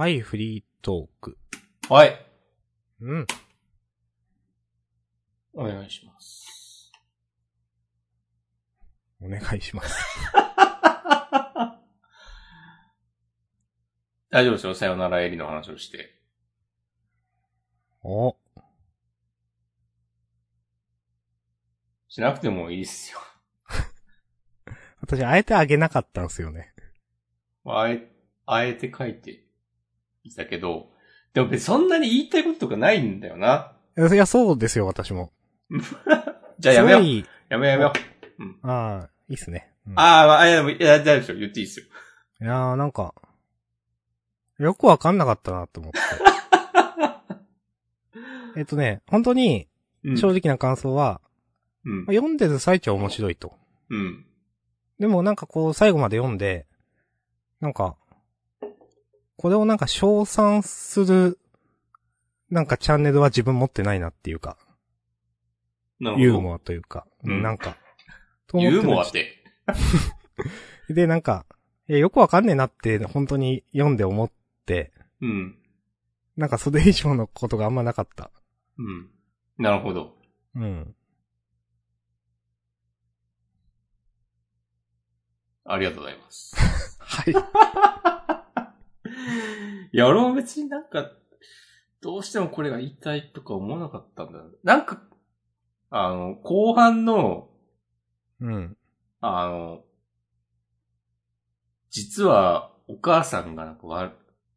はい、フリートーク。はい。うん。お願いします。お願いします。大丈夫ですよ。さよならエリの話をして。お、しなくてもいいっすよ。私、あえてあげなかったんですよね。あえ、あえて書いていたけど、でも別にそんなに言いたいこととかないんだよな。いや、そうですよ、私も。じゃあやめよう。やめようやめよう。ああ、いいっすね。うんああ、まあ、あいや、でも、いや、大丈。言っていいですよ。いやー、なんか、よくわかんなかったなと思って。えっとね、本当に、うん。正直な感想は、うん。読んでる最中は面白いと。うん。でもなんかこう、最後まで読んで、なんか、これをなんか称賛する、なんかチャンネルは自分持ってないなっていうか、なるほど。ユーモアというか、うんなんか、と思ってユーモアって。で、なんか、えよくわかんねえなって、本当に読んで思って、うん。なんかそれ以上のことがあんまなかった。うん。なるほど。うん。ありがとうございます。はい。いや、俺も別になんか、どうしてもこれが言いたいとか思わなかったんだ。なんか、あの、後半の、うん。あの、実はお母さんがなんかわ、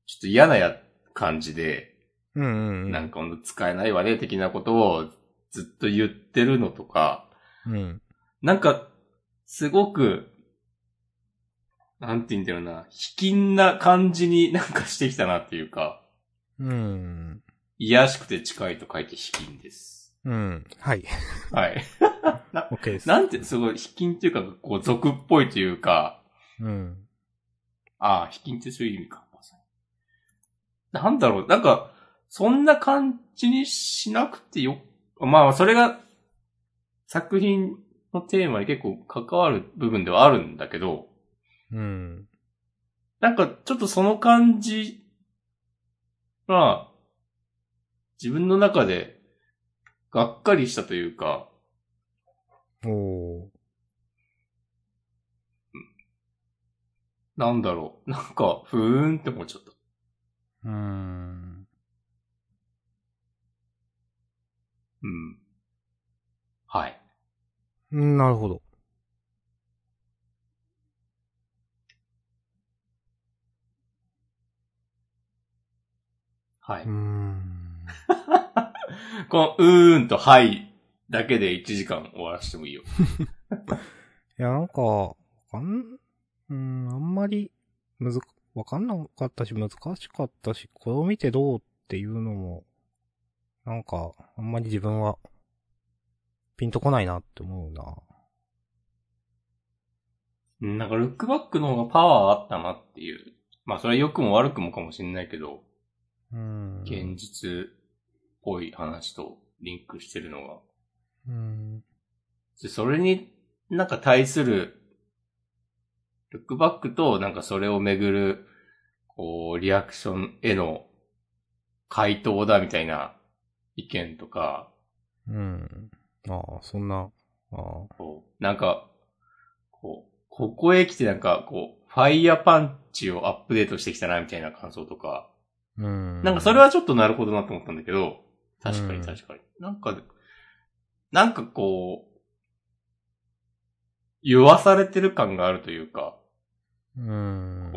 ちょっと嫌なや感じで、うんうんうん。なんかほんと使えないわね、的なことをずっと言ってるのとか、うん。なんか、すごく、なんて言うんだろうな、卑近な感じになんかしてきたなっていうか、うん。いやしくて近いと書いて卑近です。うん。はい。はい。OK です。なんて、すごい卑近っていうか、こう、俗っぽいというか、うん。ああ、卑近ってそういう意味か。なんだろう、なんか、そんな感じにしなくてよ、まあ、それが、作品のテーマに結構関わる部分ではあるんだけど、うん。なんか、ちょっとその感じが、自分の中で、がっかりしたというか、おー。なんだろう、なんか、ふーんって思っちゃった。うーん。うん。はい。うんなるほど。はい。うーん。この、うーんとはいだけで1時間終わらせてもいいよ。いや、なんか、わかん、うーん、あんまり、むず、わかんなかったし、難しかったし、これを見てどうっていうのも、なんか、あんまり自分は、ピンとこないなって思うな。うんなんか、ルックバックの方がパワーあったなっていう。まあ、それは良くも悪くもかもしれないけど。現実っぽい話とリンクしてるのが。うーん。でそれになんか対する、ルックバックとなんかそれをめぐる、こう、リアクションへの回答だみたいな意見とか、うん。ああ、そんな、ああ。こう、なんか、こう、ここへ来てなんか、こう、ファイヤーパンチをアップデートしてきたなみたいな感想とか、うん。なんかそれはちょっとなるほどなと思ったんだけど、確かうんに確かに。なんか、なんかこう、言わされてる感があるというか、うん。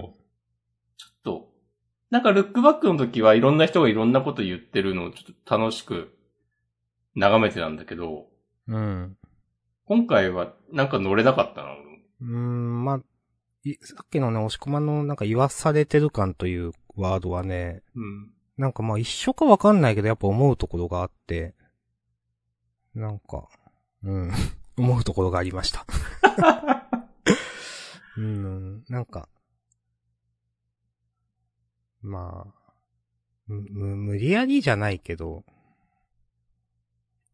ちょっと、なんかルックバックの時はいろんな人がいろんなこと言ってるのをちょっと楽しく眺めてたんだけど、うん。今回はなんか乗れなかったな、俺もうーん、まあ、いさっきのね、押し込まのなんか言わされてる感というワードはね、うん。なんかまあ一緒かわかんないけどやっぱ思うところがあって、なんか、うん、思うところがありました。うん、なんか、まあ、む、む無理やりじゃないけど、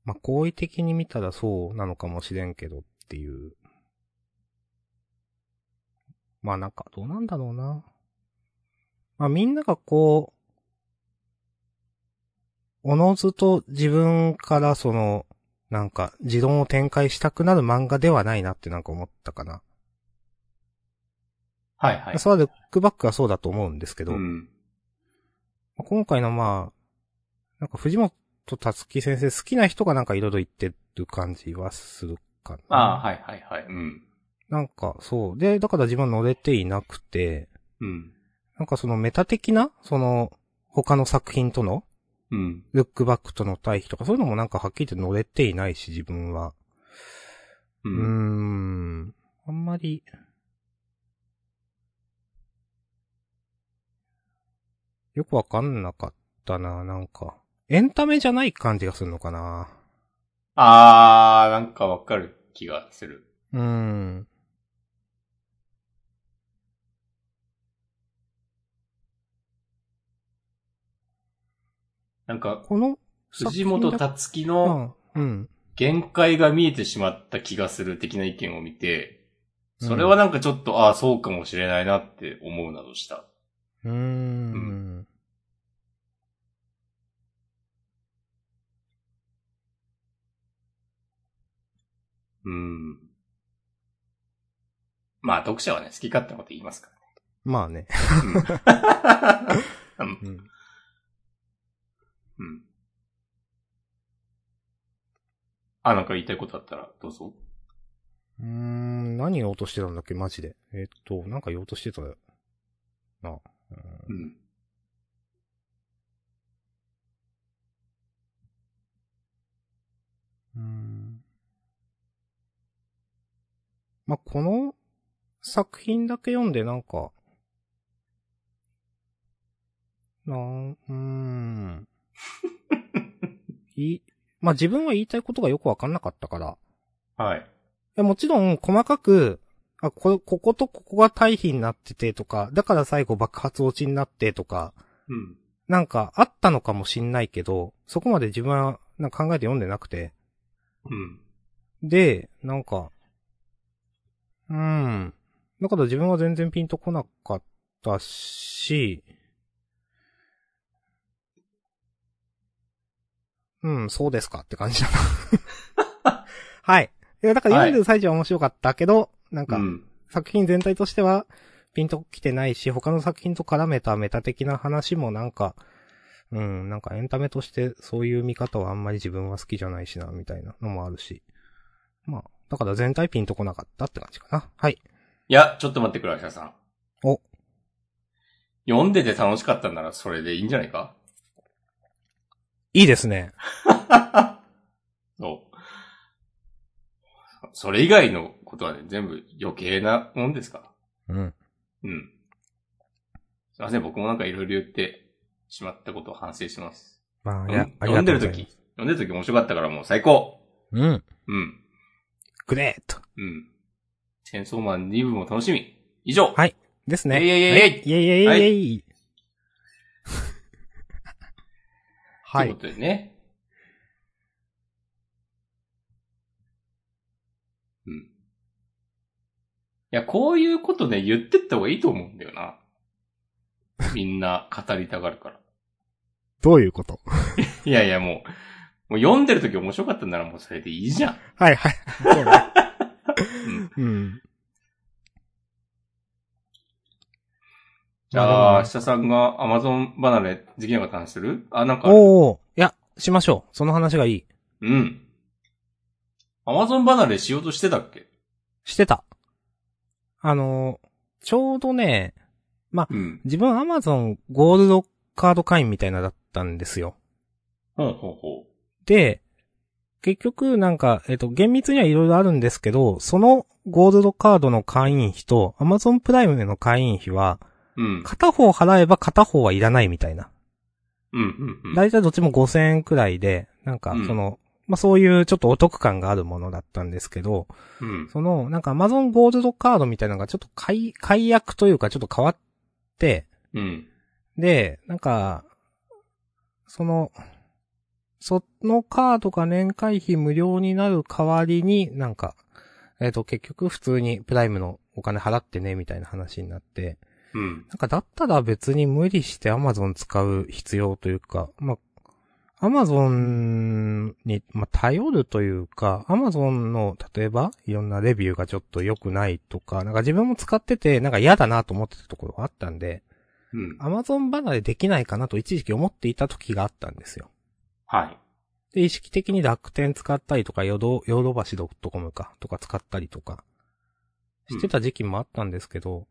まあ好意的に見たらそうなのかもしれんけどっていう。まあなんか、どうなんだろうな。ままあみんながこう、おのずと自分からその、なんか、持論を展開したくなる漫画ではないなってなんか思ったかな。はいはい。それはルックバックはそうだと思うんですけど、うん。今回のまあ、なんか藤本達樹先生好きな人がなんかいろいろ言ってる感じはするかな。ああ、はいはいはい。うん。なんかそう。で、だから自分は乗れていなくて、うん。なんかそのメタ的な、その、他の作品との、うん。ルックバックとの対比とか、そういうのもなんかはっきり言って乗れていないし、自分は。ううーん。ん。あんまり、よくわかんなかったな、なんか。エンタメじゃない感じがするのかな。あー、なんかわかる気がする。うーん。なんか、この藤本達樹のうん。うん。限界が見えてしまった気がする的な意見を見て、それはなんかちょっと、ああ、そうかもしれないなって思うなどした。うーん。うん。まあ、読者はね、好き勝手なこと言いますかまあね。らね。うん。うん。うん。うん。あ、なんか言いたいことあったら、どうぞ。うーん、何言おうとしてたんだっけ、マジで。えーっと、なんか言おうとしてたよ。な。うんうん。うーん。まあ、この作品だけ読んでなんか、なん、うーん。い、まあ、自分は言いたいことがよくわかんなかったから。はい。やもちろん、細かく、あ、こ、こことここが対比になっててとか、だから最後爆発落ちになってとか、うん。なんかあったのかもしんないけど、そこまで自分はなんか考えて読んでなくて。うん。で、なんか、うーん。だから自分は全然ピンとこなかったし、うん、そうですかって感じだな。はい。いや、だから読んでる最中は面白かったけど、なんか、うん。作品全体としてはピンと来てないし、他の作品と絡めたメタ的な話もなんか、うん、なんかエンタメとしてそういう見方はあんまり自分は好きじゃないしな、みたいなのもあるし。まあ、だから全体ピンとこなかったって感じかな。はい。いや、ちょっと待ってくれ、芦田さん。お。読んでて楽しかったんならそれでいいんじゃないか？いいですね。そう。それ以外のことはね、全部余計なもんですから。うん。うん。すいません、僕もなんかいろいろ言ってしまったことを反省します。まあ、うんいや、読んでるがとうござい時、読んでる時面白かったからもう最高。うん。うん。グレート。うん。チェーンソーマン2部も楽しみ。以上はいですね。イェイイェイイェイはいイェイイェイイェイイェイ。はいというこ。とでね。うん。いや、こういうことね、言ってった方がいいと思うんだよな。みんな語りたがるから。どういうこと？いやいや、もう、もう読んでる時面白かったんならもうそれでいいじゃん。はいはい。そうね。うん。うん。じゃあ、下さんが Amazon 離れできなかった話する？あ、なんかある、おー。いや、しましょう。その話がいい。うん。Amazon 離れしようとしてたっけ？してた。あのーちょうどね、うん。自分 Amazon ゴールドカード会員みたいなだったんですよ。ほうほうほで、結局なんか、えっ、と、厳密にはいろいろあるんですけど、そのゴールドカードの会員費と Amazon プライムの会員費は、う。うん。片方払えば片方はいらないみたいな。うん、うん、うん。だいたいどっちも5000円くらいで、なんかうんその、まあ、そういうちょっとお得感があるものだったんですけど、うん。その、なんか Amazon ゴールドカードみたいなのがちょっと解、解約というかちょっと変わって、うん。で、なんか、その、そのカードが年会費無料になる代わりに、なんか、えっ、と、結局普通にプライムのお金払ってね、みたいな話になって、うん。なんかだったら別に無理して Amazon 使う必要というか、まあ、Amazon に、まあ、頼るというか、Amazon の、例えば、いろんなレビューがちょっと良くないとか、なんか自分も使ってて、なんか嫌だなと思ってたところがあったんで、うん。Amazon 離れできないかなと一時期思っていた時があったんですよ。はい。で、意識的に楽天使ったりとか、ヨド、ヨドバシ .com か、とか使ったりとか、してた時期もあったんですけど、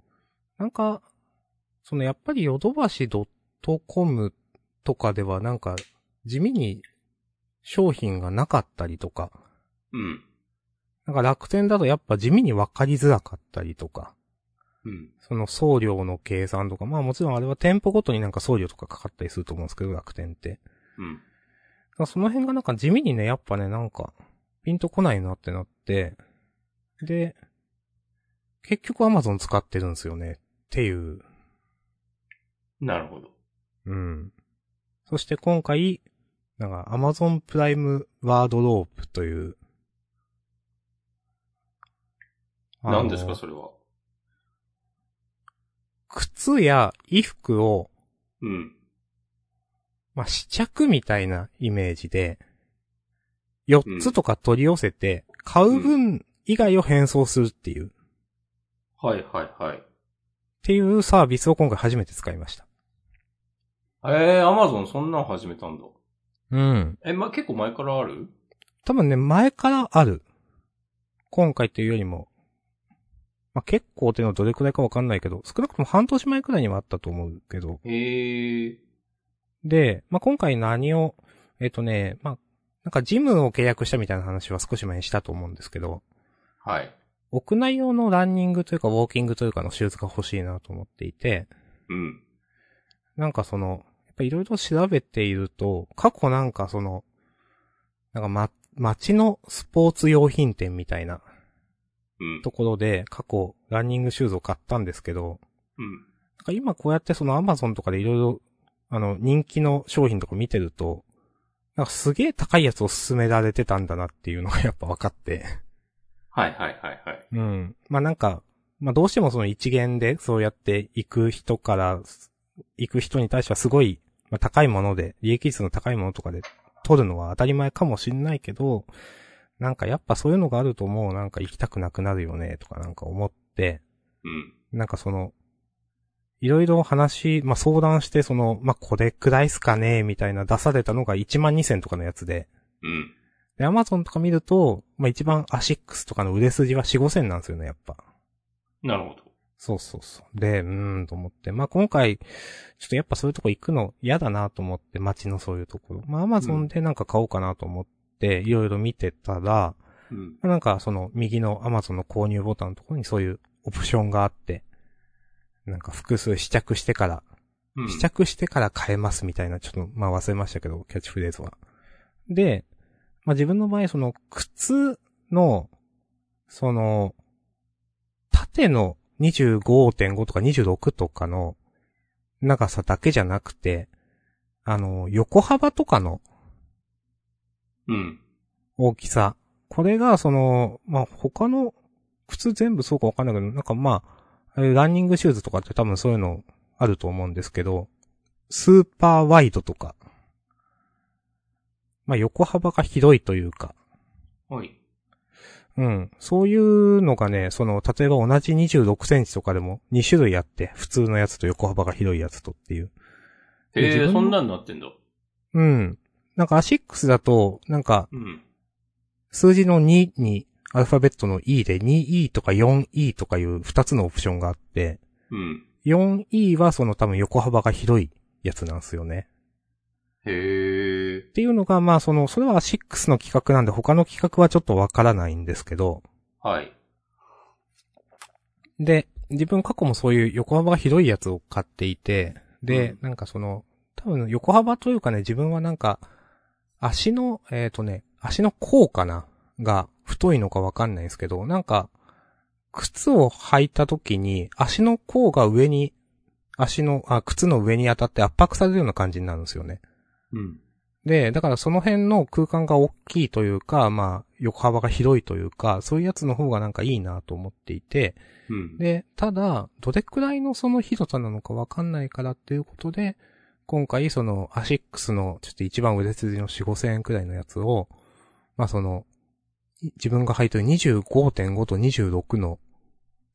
なんか、そのやっぱりヨドバシ .com とかではなんか、地味に商品がなかったりとか、うん。なんか楽天だとやっぱ地味にわかりづらかったりとか、うん。その送料の計算とか、まあもちろんあれは店舗ごとになんか送料とかかかったりすると思うんですけど、楽天って。うん。その辺がなんか地味にね、やっぱね、なんか、ピンとこないなってなって、で、結局 Amazon 使ってるんですよね。っていう。なるほど。うん。そして今回、なんか Amazon プライムワードロープという。何ですか、それは？靴や衣服を、うん。まあ、試着みたいなイメージで、4つとか取り寄せて、買う分以外を変装するっていう、っはいはいはい。ていうサービスを今回初めて使いました。えー、アマゾンそんなん始めたんだ。うん。え、ま、結構前からある？多分ね、前からある。今回っていうよりも、まあ、結構っていうのはどれくらいかわかんないけど、少なくとも半年前くらいにはあったと思うけど。えー。で、まあ、今回何を、えっ、とね、まあ、なんかジムを契約したみたいな話は少し前にしたと思うんですけど、はい。屋内用のランニングというかウォーキングというかのシューズが欲しいなと思っていて、うん。なんかその、やっぱいろいろ調べていると、過去なんかその、なんかま、街のスポーツ用品店みたいなうん。ところで過去ランニングシューズを買ったんですけど、うん。なんか今こうやってそのアマゾンとかでいろいろ、あの、人気の商品とか見てると、なんかすげえ高いやつを勧められてたんだなっていうのがやっぱ分かって。はいはいはいはい。うん。まあなんか、まあどうしてもその一元でそうやって行く人から、行く人に対してはすごい、まあ、高いもので、利益率の高いものとかで取るのは当たり前かもしんないけど、なんかやっぱそういうのがあるともうなんか行きたくなくなるよねとかなんか思って、うん。なんかその、いろいろ話、まあ、相談して、その、まあ、これくらいっすかねみたいな出されたのが1万2000とかのやつで、うん。で、アマゾンとか見ると、まあ、一番アシックスとかの売れ筋は4、5000なんですよね、やっぱ。なるほど。そうそうそう。で、うーんと思って。まあ、今回、ちょっとやっぱそういうとこ行くの嫌だなと思って、街のそういうところ。まあ、アマゾンでなんか買おうかなと思って、いろいろ見てたら、うん。なんかその右のアマゾンの購入ボタンのところにそういうオプションがあって、なんか複数試着してから、うん。試着してから買えますみたいな、ちょっとまあ忘れましたけど、キャッチフレーズは。で、まあ自分の場合その靴の、その、縦の25.5とか26とかの長さだけじゃなくて、あの、横幅とかのうん。大きさ。これが、その、まあ、他の靴全部そうかわかんないけど、なんかまあ、ランニングシューズとかって多分そういうのあると思うんですけど、スーパーワイドとか、まあ、横幅が広いというか、はい。うん。そういうのがね、その、例えば同じ26センチとかでも2種類あって、普通のやつと横幅が広いやつとっていう。えー、自分のそんなんなってんだ。うん。なんかアシックスだと、なんか、うん。数字の2に、アルファベットの E で 2E とか 4E とかいう2つのオプションがあって、うん。4E はその多分横幅が広いやつなんですよね。へーっ。ていうのが、まあその、それはアシックスの企画なんで他の企画はちょっとわからないんですけど、はい。で、自分過去もそういう横幅が広いやつを買っていて、で、うんなんかその、多分横幅というかね、自分はなんか、足の、えっ、とね、足の甲かなが太いのかわかんないんですけど、なんか、靴を履いた時に足の甲が上に、足の、あ、靴の上に当たって圧迫されるような感じになるんですよね。うん。で、だからその辺の空間が大きいというか、まあ、横幅が広いというか、そういうやつの方がなんかいいなと思っていて、うん。で、ただ、どれくらいのその広さなのかわかんないからっていうことで、今回そのアシックスのちょっと一番売れ筋の4、5千円くらいのやつを、まあその、い自分が履いてる25.5と26の、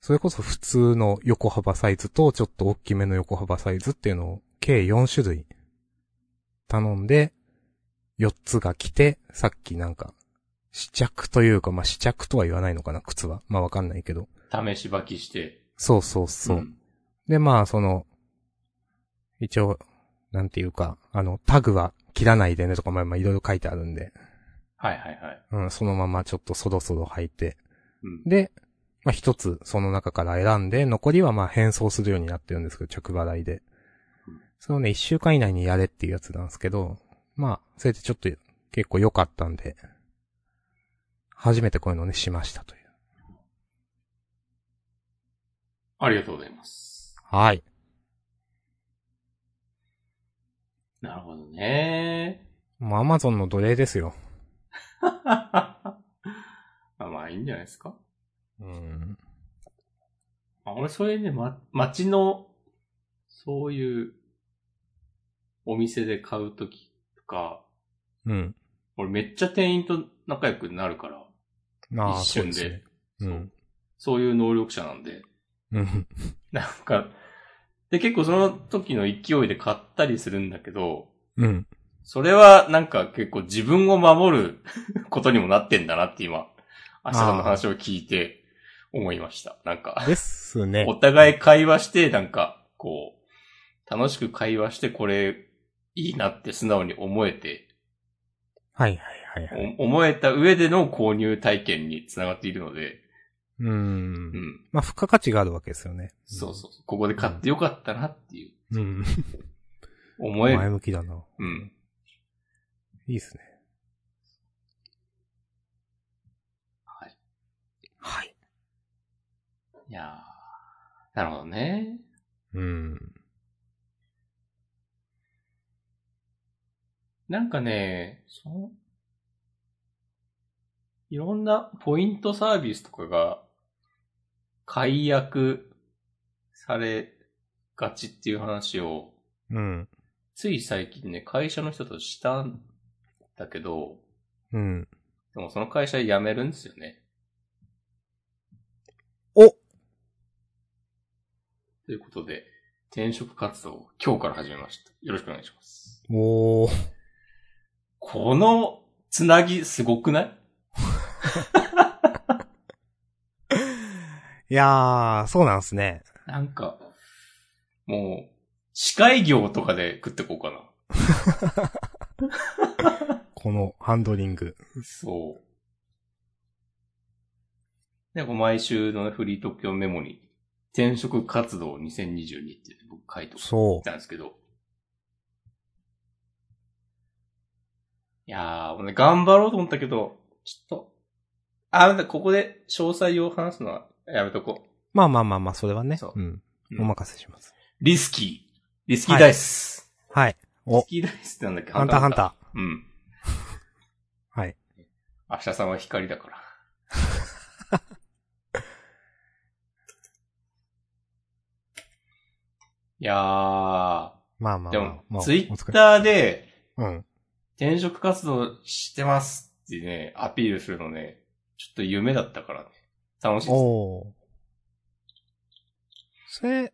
それこそ普通の横幅サイズとちょっと大きめの横幅サイズっていうのを計4種類頼んで、4つが来て、さっきなんか、試着というか、まあ試着とは言わないのかな、靴は。まあわかんないけど。試し履きして。そうそうそう。んで、まあ、その、一応、なんていうか、あの、タグは切らないでねとか、まあまあいろいろ書いてあるんで、はいはいはい。うん、そのままちょっとそろそろ履いて、うん。で、まあ一つその中から選んで、残りはまあ変装するようになってるんですけど、着払いでうん。それをね、一週間以内にやれっていうやつなんですけど、まあ、それでちょっと結構良かったんで、初めてこういうのをね、しましたという。ありがとうございます。はい。なるほどね。もうアマゾンの奴隷ですよ。あまあいいんじゃないですか。うん。あ俺それね、ま、街の、そういう、お店で買うときとか、うん。俺めっちゃ店員と仲良くなるから、ああ、一瞬でそうですね。うん。そういう能力者なんで、うん。なんか、で結構その時の勢いで買ったりするんだけど、うん。それはなんか結構自分を守る ことにもなってんだなって今、明日の話を聞いて思いました。なんか、ですねお。互い会話して、なんか、こう、楽しく会話して、これ、いいなって素直に思えて、はいはいはいはい。お思えた上での購入体験につながっているので、うーんう。ん。まあ、付加価値があるわけですよね。そうそうそう。ここで買ってよかったなっていう、うん。思える。前向きだな。うん。いいっすね。はい。はい。いやーなるほどね。うん。なんかね、その、いろんなポイントサービスとかが解約されがちっていう話を、うん。つい最近ね、会社の人としたんだけど、うん。でもその会社辞めるんですよね。おということで、転職活動を今日から始めました。よろしくお願いします。おー。このつなぎすごくない？いやー、そうなんすね。なんか、もう、司会業とかで食ってこうかな。このハンドリング。そう。で、こう毎週のねフリートーク用メモに、転職活動2022って僕書いておいそたんですけど。いやー、頑張ろうと思ったけど、ちょっと、あ、ここで詳細を話すのはやめとこう。う。まあまあまあまあ、それはね。そううん。うんお任せします。リスキー。リスキーダイス。はい。リおス、キーダイスってなんだっけ？ハンターハンター。ー。うん。はい。明日さんは光だから。いやー、まあまあまあ。でも、まあツイッお疲れターでうん。転職活動してますってね、アピールするのね、ちょっと夢だったからね。楽しいです。おー。それ、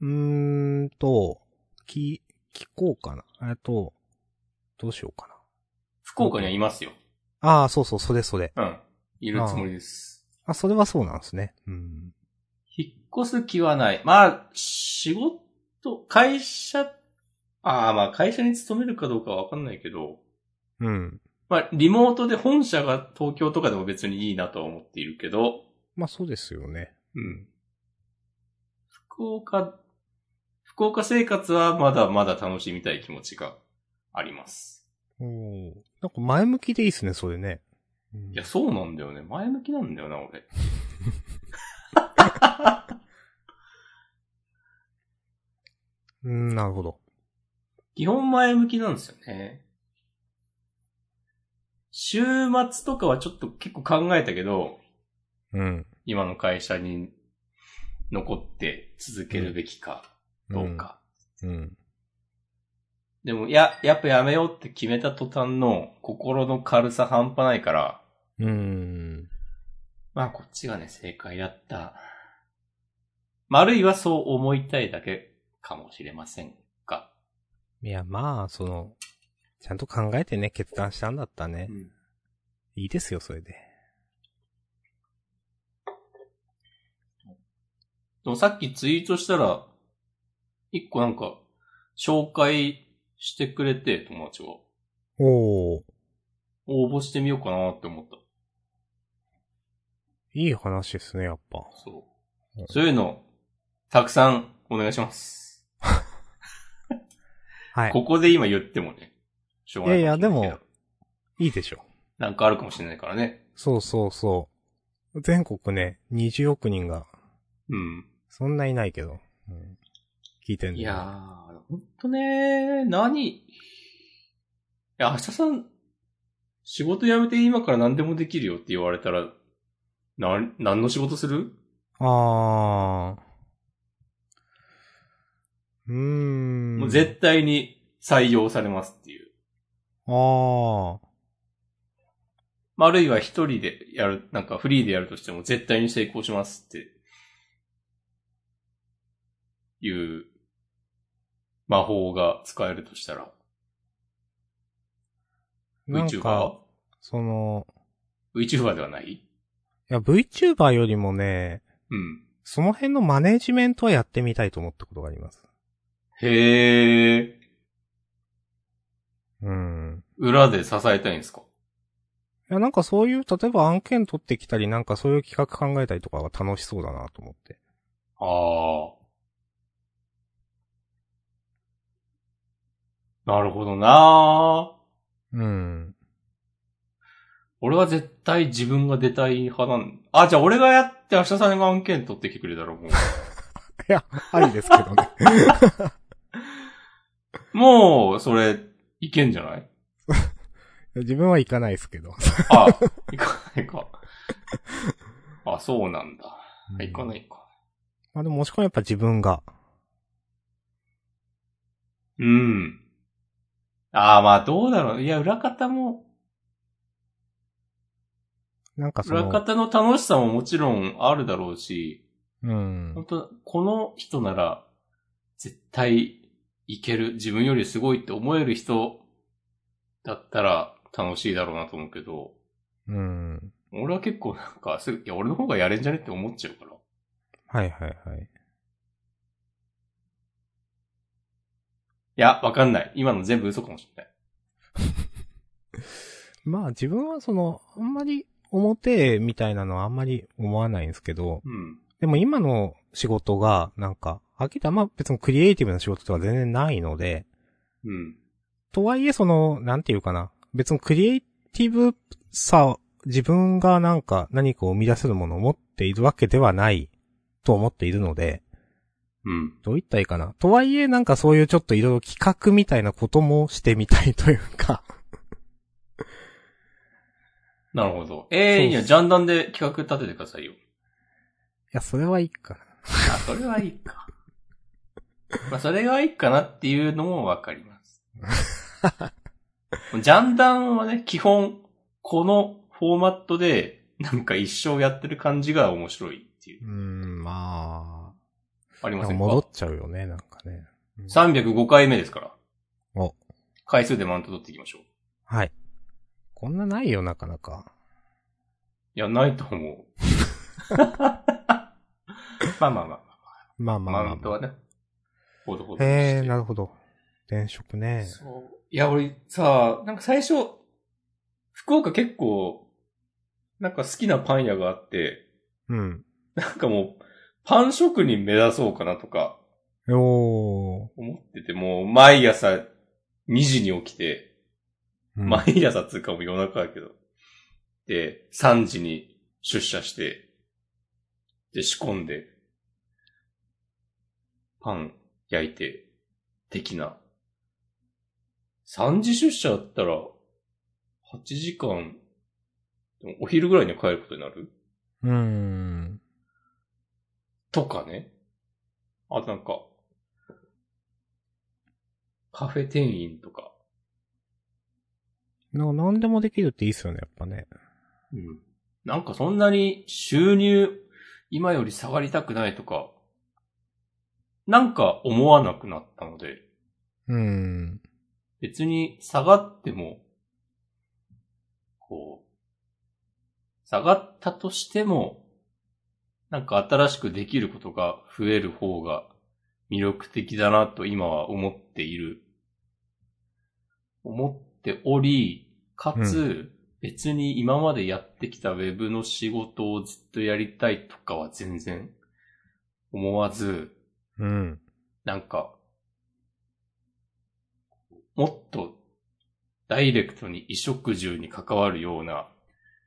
うーんと、き、聞こうかな。えっと、どうしようか福岡にはいますよ。な。ああ、そうそう、それそれ。うん。いるつもりです。あ、それはそうなんですね。うん。引っ越す気はない。まあ、仕事、会社、ああ、まあ会社に勤めるかどうかはわかんないけど、うん。まあ、リモートで本社が東京とかでも別にいいなとは思っているけど、まあそうですよね。うん。福岡、福岡生活はまだまだ楽しみたい気持ちがあります。おーなんか前向きでいいっすね、それね。うんいや、そうなんだよね。前向きなんだよな、俺。うん、なるほど。基本前向きなんですよね。週末とかはちょっと結構考えたけど、うん。今の会社に残って続けるべきかどうか。うん。でも、いや、やっぱやめようって決めた途端の心の軽さ半端ないから、うん。まあこっちがね、正解だった。まああるいはそう思いたいだけかもしれませんが。いや、まあ、その、ちゃんと考えてね、決断したんだったらね。いいですよ、それで。でもさっきツイートしたら、一個なんか、紹介してくれて、友達が。おー。応募してみようかなって思った。いい話ですね、やっぱ。そうう。そういうの、たくさんお願いします。はい。ここで今言ってもね、しょうがないいやいやかもい。いいでしょ。なんかあるかもしれないからね。そうそうそう。全国ね、20億人が、うん。そんないないけど、うん、聞いてんだよいやー、ほんとね何いや、明日さん、仕事辞めて今から何でもできるよって言われたら、な、何の仕事する？あー。うーん。もう絶対に採用されますっていう。あー。まああるいは一人でやる、なんかフリーでやるとしても絶対に成功しますって、いう魔法が使えるとしたら、VTuber? か、その、VTuber ではない？いや、VTuber よりもね、うん。その辺のマネジメントはやってみたいと思ったことがあります。へー。うん。裏で支えたいんですか？いや、なんかそういう、例えば案件取ってきたり、なんかそういう企画考えたりとかが楽しそうだなと思って。ああ。なるほどなうん。俺は絶対自分が出たい派なんあ、じゃあ俺がやって明日さんが案件取ってきてくれたらも いや、ありですけどね。う、もう、それ、いけんじゃない？自分は行かないですけど。あ、いかないか。あ、そうなんだ。いかないか。まあでももしくはやっぱ自分が。うん。ああ、まあどうだろう。いや、裏方も、なんかその、裏方の楽しさももちろんあるだろうし、うん。本当この人なら、絶対いける。自分よりすごいって思える人だったら楽しいだろうなと思うけど、うん。俺は結構なんか、すぐ、いや、俺の方がやれんじゃねって思っちゃうから。はいはいはい。いや、わかんない。今の全部嘘かもしれない。まあ自分はその、あんまり表みたいなのはあんまり思わないんですけど、うん。でも今の仕事が、なんか、はっきりとあ別にクリエイティブな仕事とか全然ないので、うん。とはいえその、なんていうかな、別にクリエイティブさ、自分がなんか何かを生み出せるものを持っているわけではないと思っているので、うん。どう言ったらいいかな。とはいえなんかそういうちょっといろいろ企画みたいなこともしてみたいというか、なるほど。ええそういいや、ジャンダンで企画立ててくださいよ。いや、それはいいかな。あ、それはいいか。まあ、それがいいかなっていうのもわかります。ジャンダンはね、基本、このフォーマットで、なんか一生やってる感じが面白いっていううー、ん、まあ、ありませんか？戻っちゃうよね、なんかね。?305 回目ですから。お、回数でマウント取っていきましょう。はい。こんなないよ、なかなか。いや、ないと思う。まあまあまあ、まあまあまあ、まあ。マウントはね、ほどほどにして。へえ、なるほど。転職ね。そう。いや、俺さ、なんか最初、福岡結構、なんか好きなパン屋があって、うん。なんかもう、パン職人目指そうかなとかおー。思ってて、もう毎朝2時に起きて、うん毎朝つうかもう夜中だけど、で、3時に出社して、で、仕込んで、パン焼いて、的な。3時出社だったら、8時間、お昼ぐらいには帰ることになる？うーん。とかね。あとなんか、カフェ店員とか。なんか何でもできるっていいっすよね、やっぱね。うん。なんかそんなに収入、今より下がりたくないとか、なんか思わなくなったので、うーん。別に下がっても、こう、下がったとしても、なんか新しくできることが増える方が魅力的だなと今は思っている。思っており、かつ、別に今までやってきたウェブの仕事をずっとやりたいとかは全然思わず、うん。なんか、もっとダイレクトに衣食住に関わるような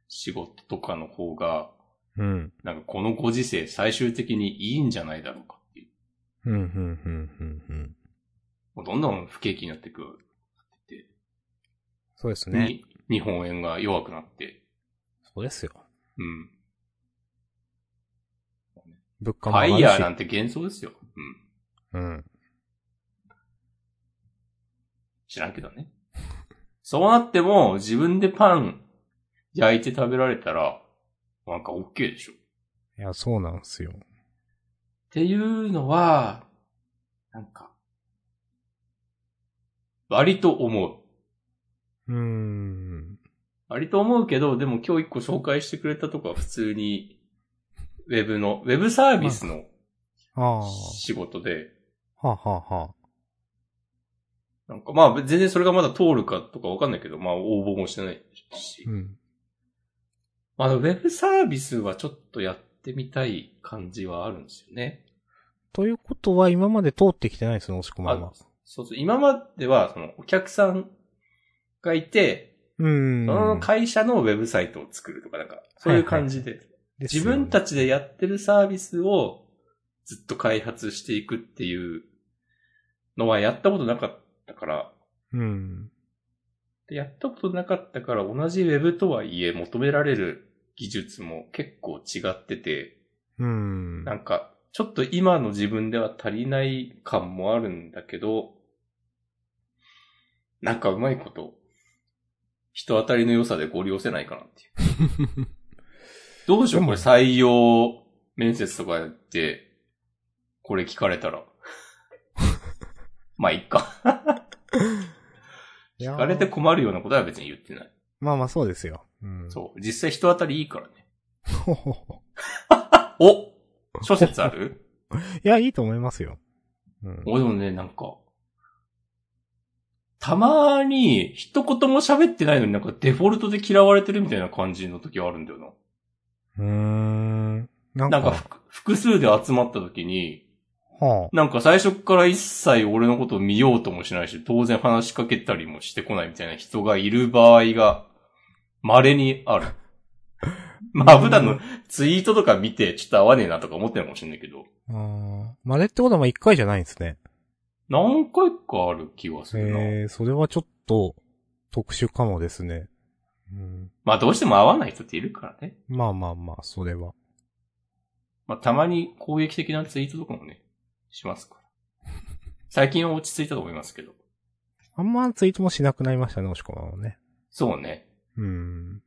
仕事とかの方が、うん。なんかこのご時世最終的にいいんじゃないだろうかっていう。うん、うん、うん、うん、うん。もうどんどん不景気になっていく。ってそうですね。に日本円が弱くなって。そうですよ。うん。物価ファも上がるし。イヤーなんて幻想ですよ。うん。うん。知らんけどね。そうなっても自分でパン焼いて食べられたら、なんか OK でしょ。いや、そうなんすよ。っていうのは、なんか、割と思う。うーん。割と思うけど、でも今日一個紹介してくれたとこは普通に、ウェブの、ウェブサービスの。仕事で、はあ、はあ、はあ。なんかまあ全然それがまだ通るかとかわかんないけど、まあ応募もしてないし。うん。まあウェブサービスはちょっとやってみたい感じはあるんですよね。ということは今まで通ってきてないですね、押し込まんは。そうそう、今まではそのお客さんがいて、うーん。その会社のウェブサイトを作るとかなんか、そういう感じで、自分たち。ちでやってるサービスをずっと開発していくっていうのはやったことなかったから、うん。でやったことなかったから同じウェブとはいえ求められる技術も結構違ってて、うん。なんかちょっと今の自分では足りない感もあるんだけど、なんかうまいこと人当たりの良さでご利用せないかなっていう。どうしようこれ採用面接とかやって、これ聞かれたら。まあ、いっか。聞かれて困るようなことは別に言ってない。まあまあそうですよ。うん。そう。実際人当たりいいからね。お諸説ある？いや、いいと思いますよ。うん。お、でもね、なんか、たまに一言も喋ってないのになんかデフォルトで嫌われてるみたいな感じの時あるんだよな。うーん。なんか、なんか複複数で集まった時に、はなんか最初から一切俺のことを見ようともしないし、当然話しかけたりもしてこないみたいな人がいる場合が、稀にある。まあ普段のツイートとか見てちょっと合わねえなとか思ってるかもしれないけど、あ。ああ。まれってことはまあ一回じゃないんですね。何回かある気がするな。ええー、それはちょっと特殊かもですね。うん。まあどうしても合わない人っているからね。まあまあまあ、それは。まあたまに攻撃的なツイートとかもね、しますから。最近は落ち着いたと思いますけど。あんまツイートもしなくなりましたね、押し込まんはね。そうね。うん。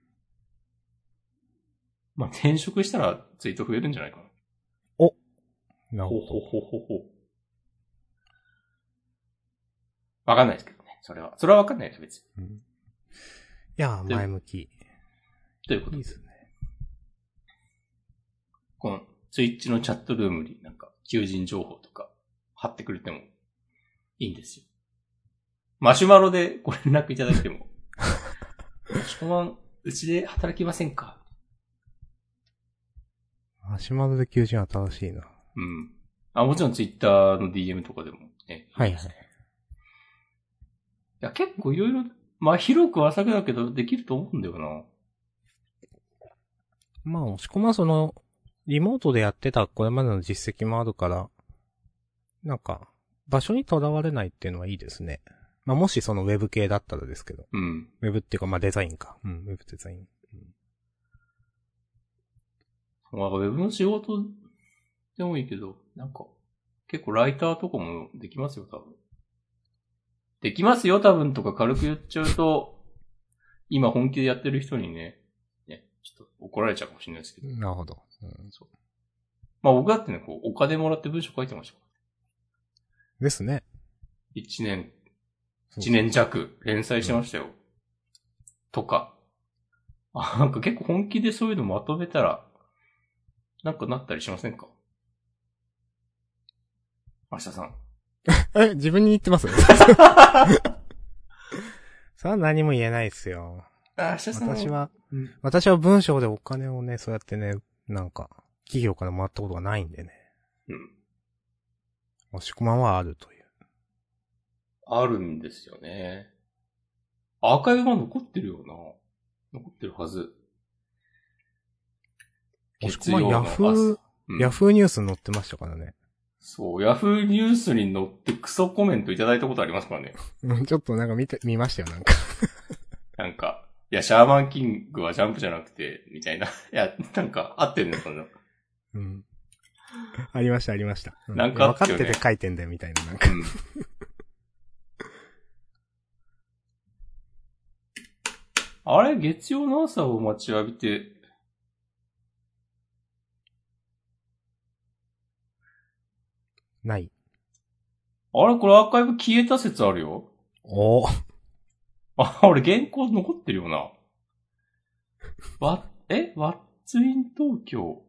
まあ転職したらツイート増えるんじゃないかな。なるほほほほほほ。わかんないですけどね。それは。それはわかんないです、別に。ど。うん、いやー、前向き。いということですね。このツイッチのチャットルームになんか求人情報とか貼ってくれてもいいんですよ。マシュマロでご連絡いただいても。もしこまん、うちで働きませんか？足窓で求人は正しいな。うん。あ、もちろんツイッターの DM とかでもね。はいはい。いや、結構いろいろ、まあ広く浅くだけどできると思うんだよな。まあ、押し込まんその、リモートでやってたこれまでの実績もあるから、なんか、場所にとらわれないっていうのはいいですね。まあ、もしそのウェブ系だったらですけど。うん。ウェブっていうか、まあ、デザインか。うん、ウェブデザイン。まあ、ウェブの仕事でもいいけど、なんか、結構ライターとかもできますよ、多分。できますよ、多分とか軽く言っちゃうと、今本気でやってる人にね、ね、ちょっと怒られちゃうかもしれないですけど。なるほど。うんまあ僕だってね、こう、お金もらって文章書いてました。ですね。一年、そう一年弱連載してましたよ。とか。あ、なんか結構本気でそういうのまとめたら、なんかなったりしませんか？明日さん。え、自分に言ってます？それは何も言えないっすよ。明日さん。私は、私は文章でお金をね、そうやってね、なんか、企業からもらったことがないんでね。うん。押し込まんはあるという。あるんですよね。アーカイブが残ってるよな。残ってるはず。押し込まんヤフー、うんヤフーニュースに載ってましたからね。そう、ヤフーニュースに載ってクソコメントいただいたことありますからね。うん、ちょっとなんか見て、見ましたよ、なんか。なんか、いや、シャーマンキングはジャンプじゃなくて、みたいな。いや、なんか、合ってるね、そんな。うん。ありました、ありました。うなんかあ分かってて書いてんだよ、みたいな、なんか。うん。あれ、月曜の朝を待ちわびて、ない。あれ、これアーカイブ消えた説あるよ。おあ、俺原稿残ってるよな。わ、え？ワッツイン東京。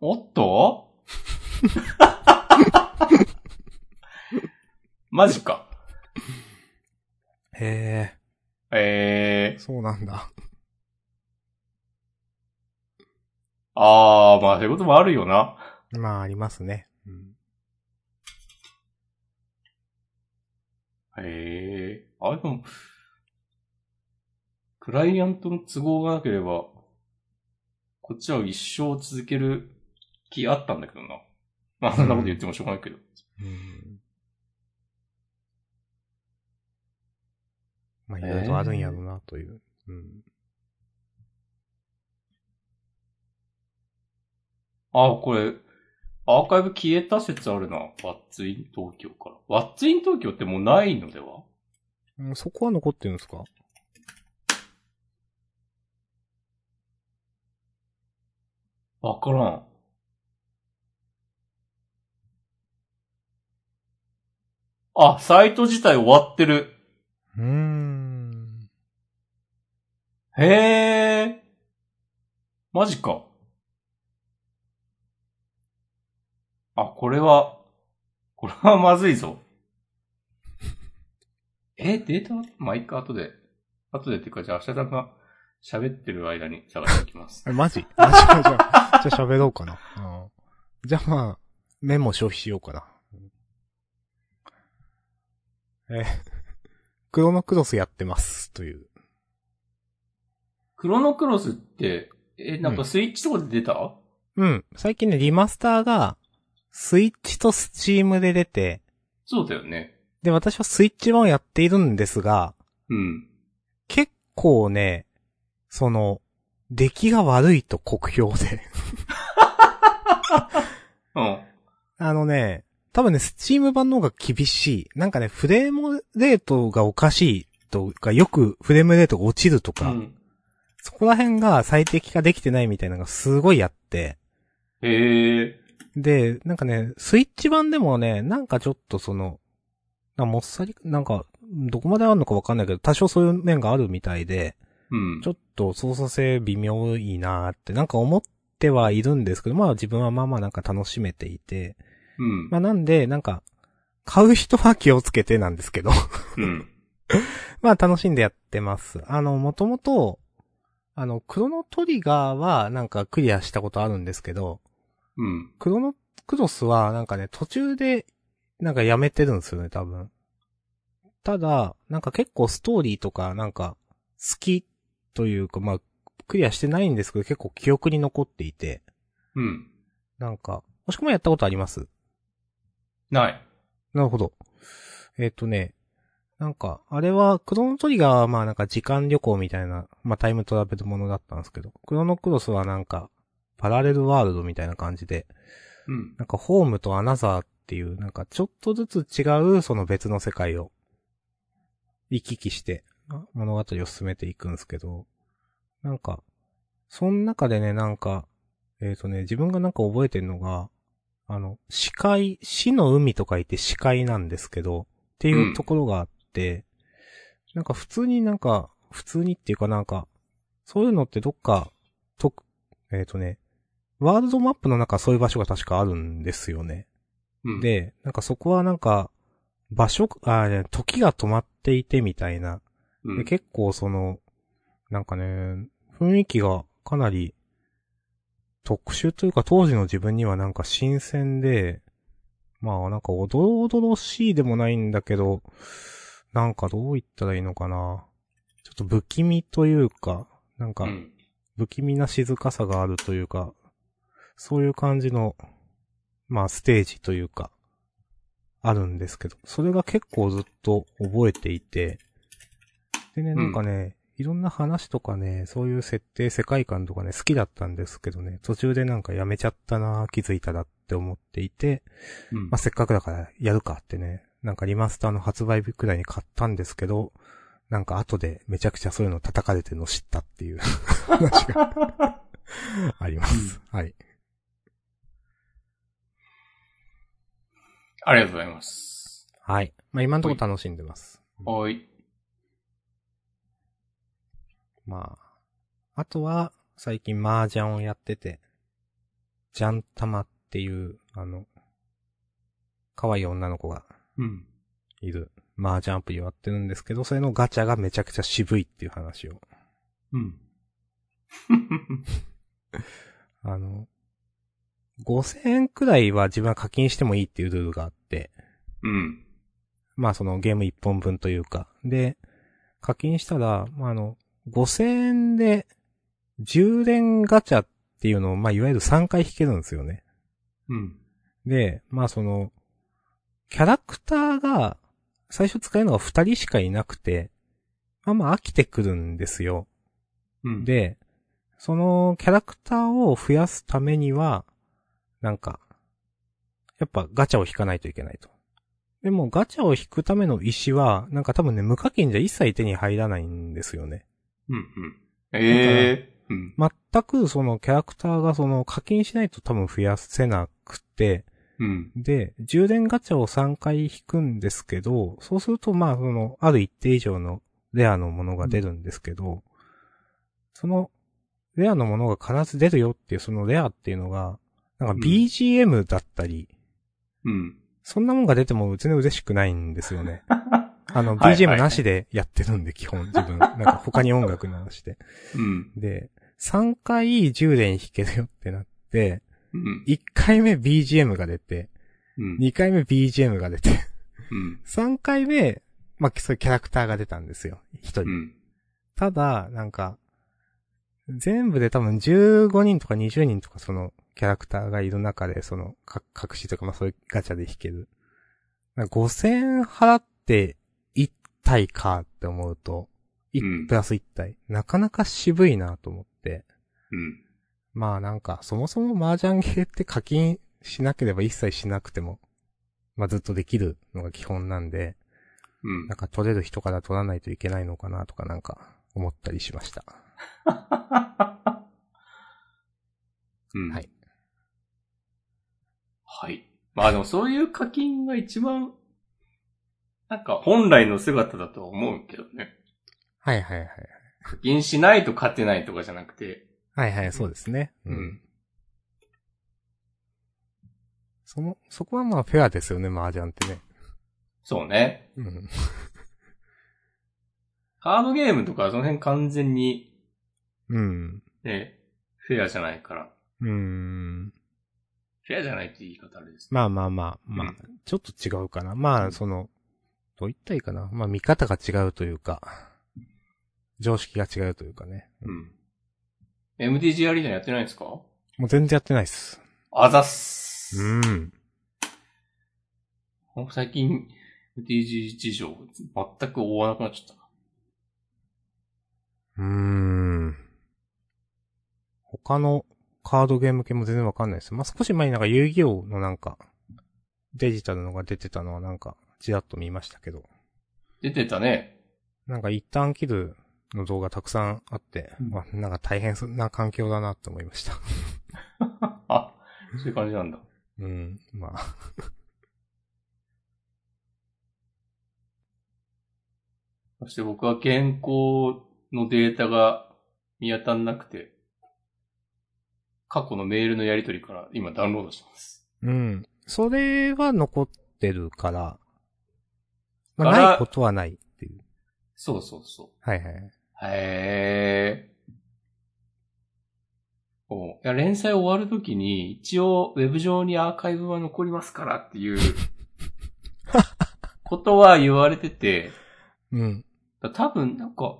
おっと？マジか。へええ、そうなんだ。ー。あー、まあそういうこともあるよな。まあ、ありますね。うん。へえ。あ、でも、クライアントの都合がなければ、こっちは一生続ける気あったんだけどな。まあ、そんなこと言ってもしょうがないけど。うん。まあ、いろいろあるんやろな、という。うん。あ、これ、アーカイブ消えた説あるな。ワッツイン東京から。ワッツイン東京ってもうないのでは？うんそこは残ってるんですか？わからん。あ、サイト自体終わってる。うーん。へえ。マジか。あ、これは、これはまずいぞ。え、データまあ、いいか、後で。後でっていうか、じゃあ、明日が喋ってる間に探しておきます。え、マジ？マジか、じゃあ、じゃあ喋ろうかな。うん。じゃあまあ、メモ消費しようかな。え、クロノクロスやってます、という。クロノクロスって、え、なんかスイッチとかで出た、うん。最近ね、リマスターが、スイッチとスチームで出て、そうだよね。で、私はスイッチ版をやっているんですが、うん。結構ね、その、出来が悪いと酷評で。うん。あのね、多分ね、スチーム版の方が厳しい。なんかね、フレームレートがおかしいとか、よくフレームレートが落ちるとか、うん。そこら辺が最適化できてないみたいなのがすごいあって、へえ。で、なんかね、スイッチ版でもね、なんかちょっとその、なもっさり、なんか、どこまであるのかわかんないけど、多少そういう面があるみたいで、うん。ちょっと操作性微妙いいなーって、なんか思ってはいるんですけど、まあ自分はまあまあなんか楽しめていて、うん。まあなんで、なんか、買う人は気をつけてなんですけど、うん。まあ楽しんでやってます。あの、もともと、あの、クロノトリガーはなんかクリアしたことあるんですけど、うん。クロノクロスはなんかね、途中でなんかやめてるんですよね、多分。ただ、なんか結構ストーリーとかなんか好きというか、まあ、クリアしてないんですけど結構記憶に残っていて、うん。なんか、もしくもやったことあります？ない。なるほど。えっ、とね、なんか、あれは、クロノトリガーはまあなんか時間旅行みたいな、まあタイムトラベルものだったんですけど、クロノクロスはなんか、パラレルワールドみたいな感じで、うん。なんかホームとアナザーっていう、なんかちょっとずつ違うその別の世界を行き来してあ物語を進めていくんですけど、なんか、その中でね、なんか、えっ、とね、自分がなんか覚えてるのが、あの、視界、死の海と書いて視界なんですけど、っていうところがあって、なんか普通になんか、普通にっていうかなんか、そういうのってどっか、と、えっ、とね、ワールドマップの中そういう場所が確かあるんですよね。うん、で、なんかそこはなんか、場所、あ、時が止まっていてみたいな。うん、で、結構その、なんかね、雰囲気がかなり特殊というか当時の自分にはなんか新鮮で、まあなんかおどろおどろしいでもないんだけど、なんかどう言ったらいいのかな。ちょっと不気味というか、なんかうん。不気味な静かさがあるというか、そういう感じの、まあステージというか、あるんですけど、それが結構ずっと覚えていて、でね、なんかね、いろんな話とかね、そういう設定、世界観とかね、好きだったんですけどね、途中でなんかやめちゃったな気づいたらって思っていて、うんまあ、せっかくだからやるかってね、なんかリマスターの発売日くらいに買ったんですけど、なんか後でめちゃくちゃそういうの叩かれてるのを知ったっていう話が あります。はい。ありがとうございます。はい。まあ今のところ楽しんでます。おい。まあ、あとは、最近麻雀をやってて、ジャンタマっていう、あの、可愛い女の子がうん。いる麻雀アプリをやってるんですけど、それのガチャがめちゃくちゃ渋いっていう話を。うん。あの、5000円くらいは自分は課金してもいいっていうルールがあって、うん。まあそのゲーム1本分というか、で、課金したら、まああの、5000円で、充電ガチャっていうのを、まあいわゆる3回引けるんですよね。うん。で、まあその、キャラクターが、最初使えるのが2人しかいなくて、まあまあ飽きてくるんですよ。うん。、で、そのキャラクターを増やすためには、なんか、やっぱガチャを引かないといけないと。でもガチャを引くための石は、なんか多分ね、無課金じゃ一切手に入らないんですよね。うん。うん。ええー。うん。全くそのキャラクターがその課金しないと多分増やせなくて、うん。で、充電ガチャを3回引くんですけど、そうするとまあその、ある一定以上のレアのものが出るんですけど、その、レアのものが必ず出るよっていうそのレアっていうのが、なんかうん BGM だったり、うん。そんなもんが出ても全然嬉しくないんですよね。あの、はい BGM なしでやってるんで、基本自分。なんか他に音楽流して。うん。で、3回充電弾けるよってなって、うん。1回目 BGM が出て、うん。2回目 BGM が出て、うん。3回目、まあ、そういうキャラクターが出たんですよ。1人。うん。ただ、なんか、全部で多分15人とか20人とかそのキャラクターがいる中で、その、か隠しとか、まあそういうガチャで引ける。なんか5000円払って1体かって思うと、プラス1体。なかなか渋いなと思って。うん。まあなんか、そもそも麻雀ゲーって課金しなければ一切しなくても、まあずっとできるのが基本なんで、うんなんか取れる人から取らないといけないのかなとかなんか思ったりしました。うん。はい。はい。まあでもそういう課金が一番、なんか本来の姿だとは思うけどね。はいはいはい。課金しないと勝てないとかじゃなくて。はいはい、そうですね。うん。その、そこはまあフェアですよね、麻雀ってね。そうね。うん。カードゲームとかその辺完全にうん。ね、フェアじゃないから。うん。フェアじゃないって言い方あれですね。まあまあまあ、まあうん、ちょっと違うかな。まあ、その、どう言ったらいいかな。まあ見方が違うというか、常識が違うというかね。うん。MTG アリーナやってないんですか？もう全然やってないっす。あざっす。うん。最近、DG 事情、全く追わなくなっちゃったな。うーん。他のカードゲーム系も全然わかんないです。まあ、少し前になんか遊戯王のなんか、デジタルのが出てたのはなんか、ちらっと見ましたけど。出てたね。なんか一旦切るの動画たくさんあって、うんまあ、なんか大変そな環境だなって思いました。あ、そういう感じなんだ。うん、まあ。そして僕は健康のデータが見当たんなくて、過去のメールのやり取りから今ダウンロードしてます。うん。それは残ってるから、まあ、ないことはないっていう。そうそうそはいはい。う。へー。おいや、連載終わるときに、一応、ウェブ上にアーカイブは残りますからっていう、ことは言われてて、うん。だ多分、なんか、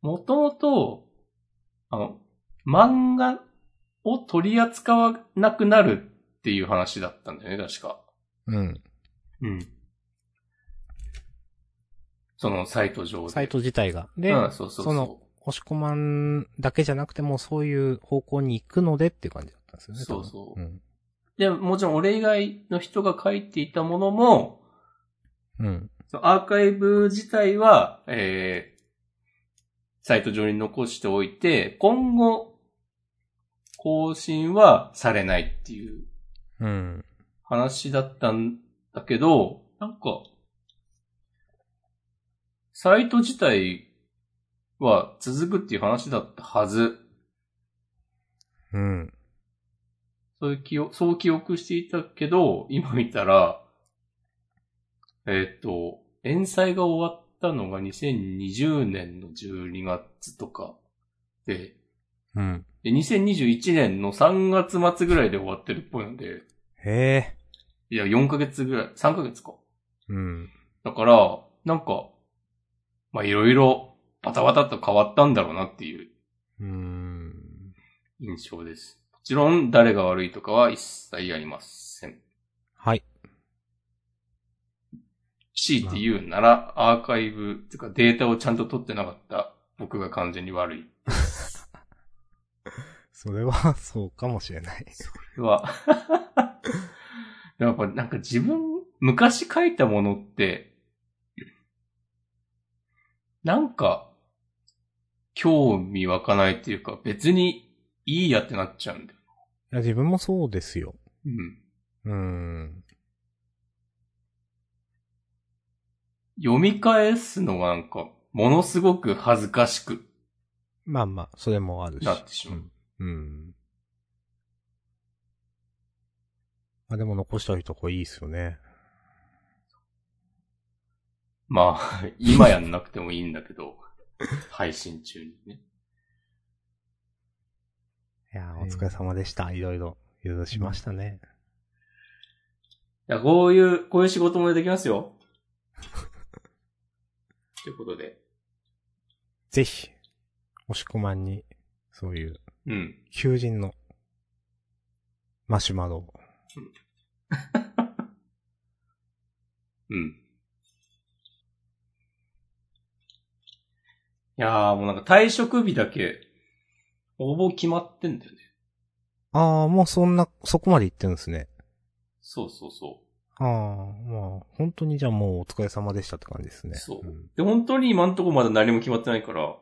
もともと、あの、漫画を取り扱わなくなるっていう話だったんだよね、確か。うん。うん。そのサイト上で。サイト自体が。で、うん、そうそうそう。その押し込まんだけじゃなくてもそういう方向に行くのでっていう感じだったんですよね。そうそううん。で、もちろん俺以外の人が書いていたものも、うん。アーカイブ自体は、えー、サイト上に残しておいて、今後、更新はされないっていううん。話だったんだけど、なんか、サイト自体は続くっていう話だったはず。うん。そういう記憶、そう記憶していたけど、今見たら、えーっと、連載が終わったのが2020年の12月とかで、うん。で2021年の3月末ぐらいで終わってるっぽいので、へえ。いや、4ヶ月ぐらい、3ヶ月か。うん。だから、なんか、まあ、いろいろバタバタと変わったんだろうなっていううーん。印象です。もちろん、誰が悪いとかは一切ありません。はい。強いて言うなら、アーカイブ、ってかデータをちゃんと取ってなかった僕が完全に悪い。それは、そうかもしれない。これは、やっぱなんか自分、昔書いたものって、なんか、興味湧かないっていうか、別にいいやってなっちゃうんだよ。いや、自分もそうですよ。うん。うーん。読み返すのがなんか、ものすごく恥ずかしくまあまあ、それもあるし。なってしまう。うん。うん。まあでも残しておいた方がいいですよね。まあ、今やんなくてもいいんだけど、配信中にね。いやー、お疲れ様でした。いろいろ、いろいろしましたね。いや、こういう、こういう仕事もできますよ。ということで。ぜひ、押し込まんに、そういう、うん。求人の、マシュマロを。うん。いやーもうなんか退職日だけ、応募決まってんだよね。ああ、もうそんな、そこまで行ってるんですね。そうそうそああ、まあ、本当にじゃあもうお疲れ様でしたって感じですね。そうんで、本当に今んとこまだ何も決まってないから、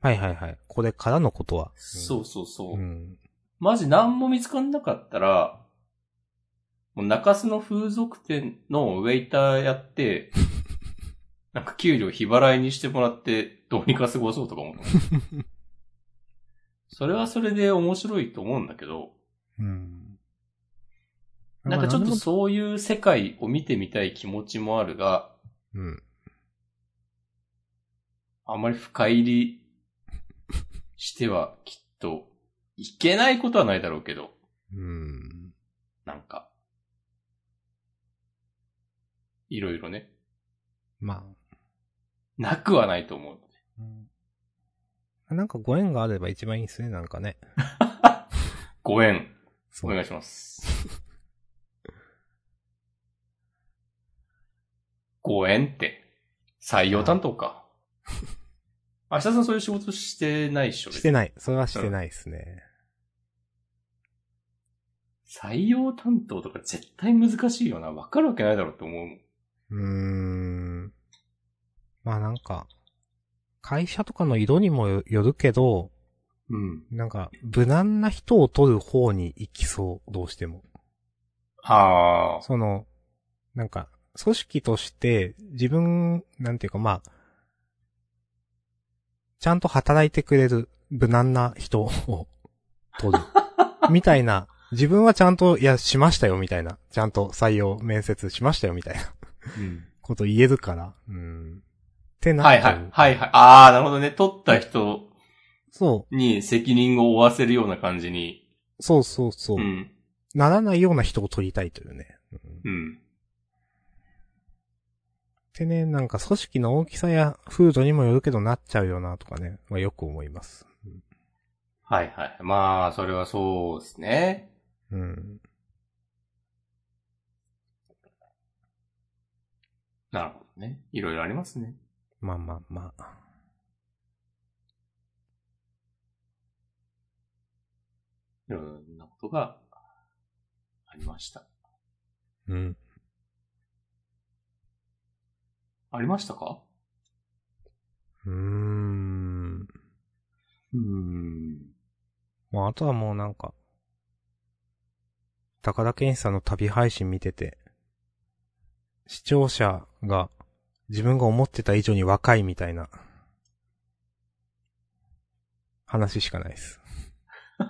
はいはいはい。これからのことは。そうそうそう。うん。マジ何も見つかんなかったら、もう中洲の風俗店のウェイターやって、なんか給料日払いにしてもらって、どうにか過ごそうとか思う。それはそれで面白いと思うんだけど、うん。なんかちょっとまあそういう世界を見てみたい気持ちもあるが、うん。あんまり深入りしてはきっといけないことはないだろうけど、うん。なんか、いろいろね、まなくはないと思うので。あ。なんかご縁があれば一番いいですね、なんかね。ご縁。お願いします。ご縁って。採用担当か。明日さんそういう仕事してないっしょ？してない。それはしてないですね。採用担当とか絶対難しいよな。わかるわけないだろうって思うもん。うーん。まあなんか、会社とかの色にもよよるけど、うん。なんか、無難な人を取る方に行きそう、どうしても。ああ。その、なんか、組織として自分、なんていうかまあ、ちゃんと働いてくれる無難な人を 取る。みたいな、自分はちゃんと、いや、しましたよ、みたいな。ちゃんと採用、面接しましたよ、みたいなうん。こと言えるから。うん。ってなはいはい。はいはい。ああ、なるほどね。取った人そう。に責任を負わせるような感じに。そうそうそう。うん。ならないような人を取りたいというね。うんうん。でね、なんか組織の大きさや風土にもよるけどなっちゃうよなとかね、まあ、よく思います。はいはい。まあ、それはそうですね。うん。なるほどね。いろいろありますね。まあまあまあ。いろんなことがありました。うん。ありましたか？うーん。うーん。まああとはもうなんか、高田健さんの旅配信見てて、視聴者が自分が思ってた以上に若いみたいな話しかないです。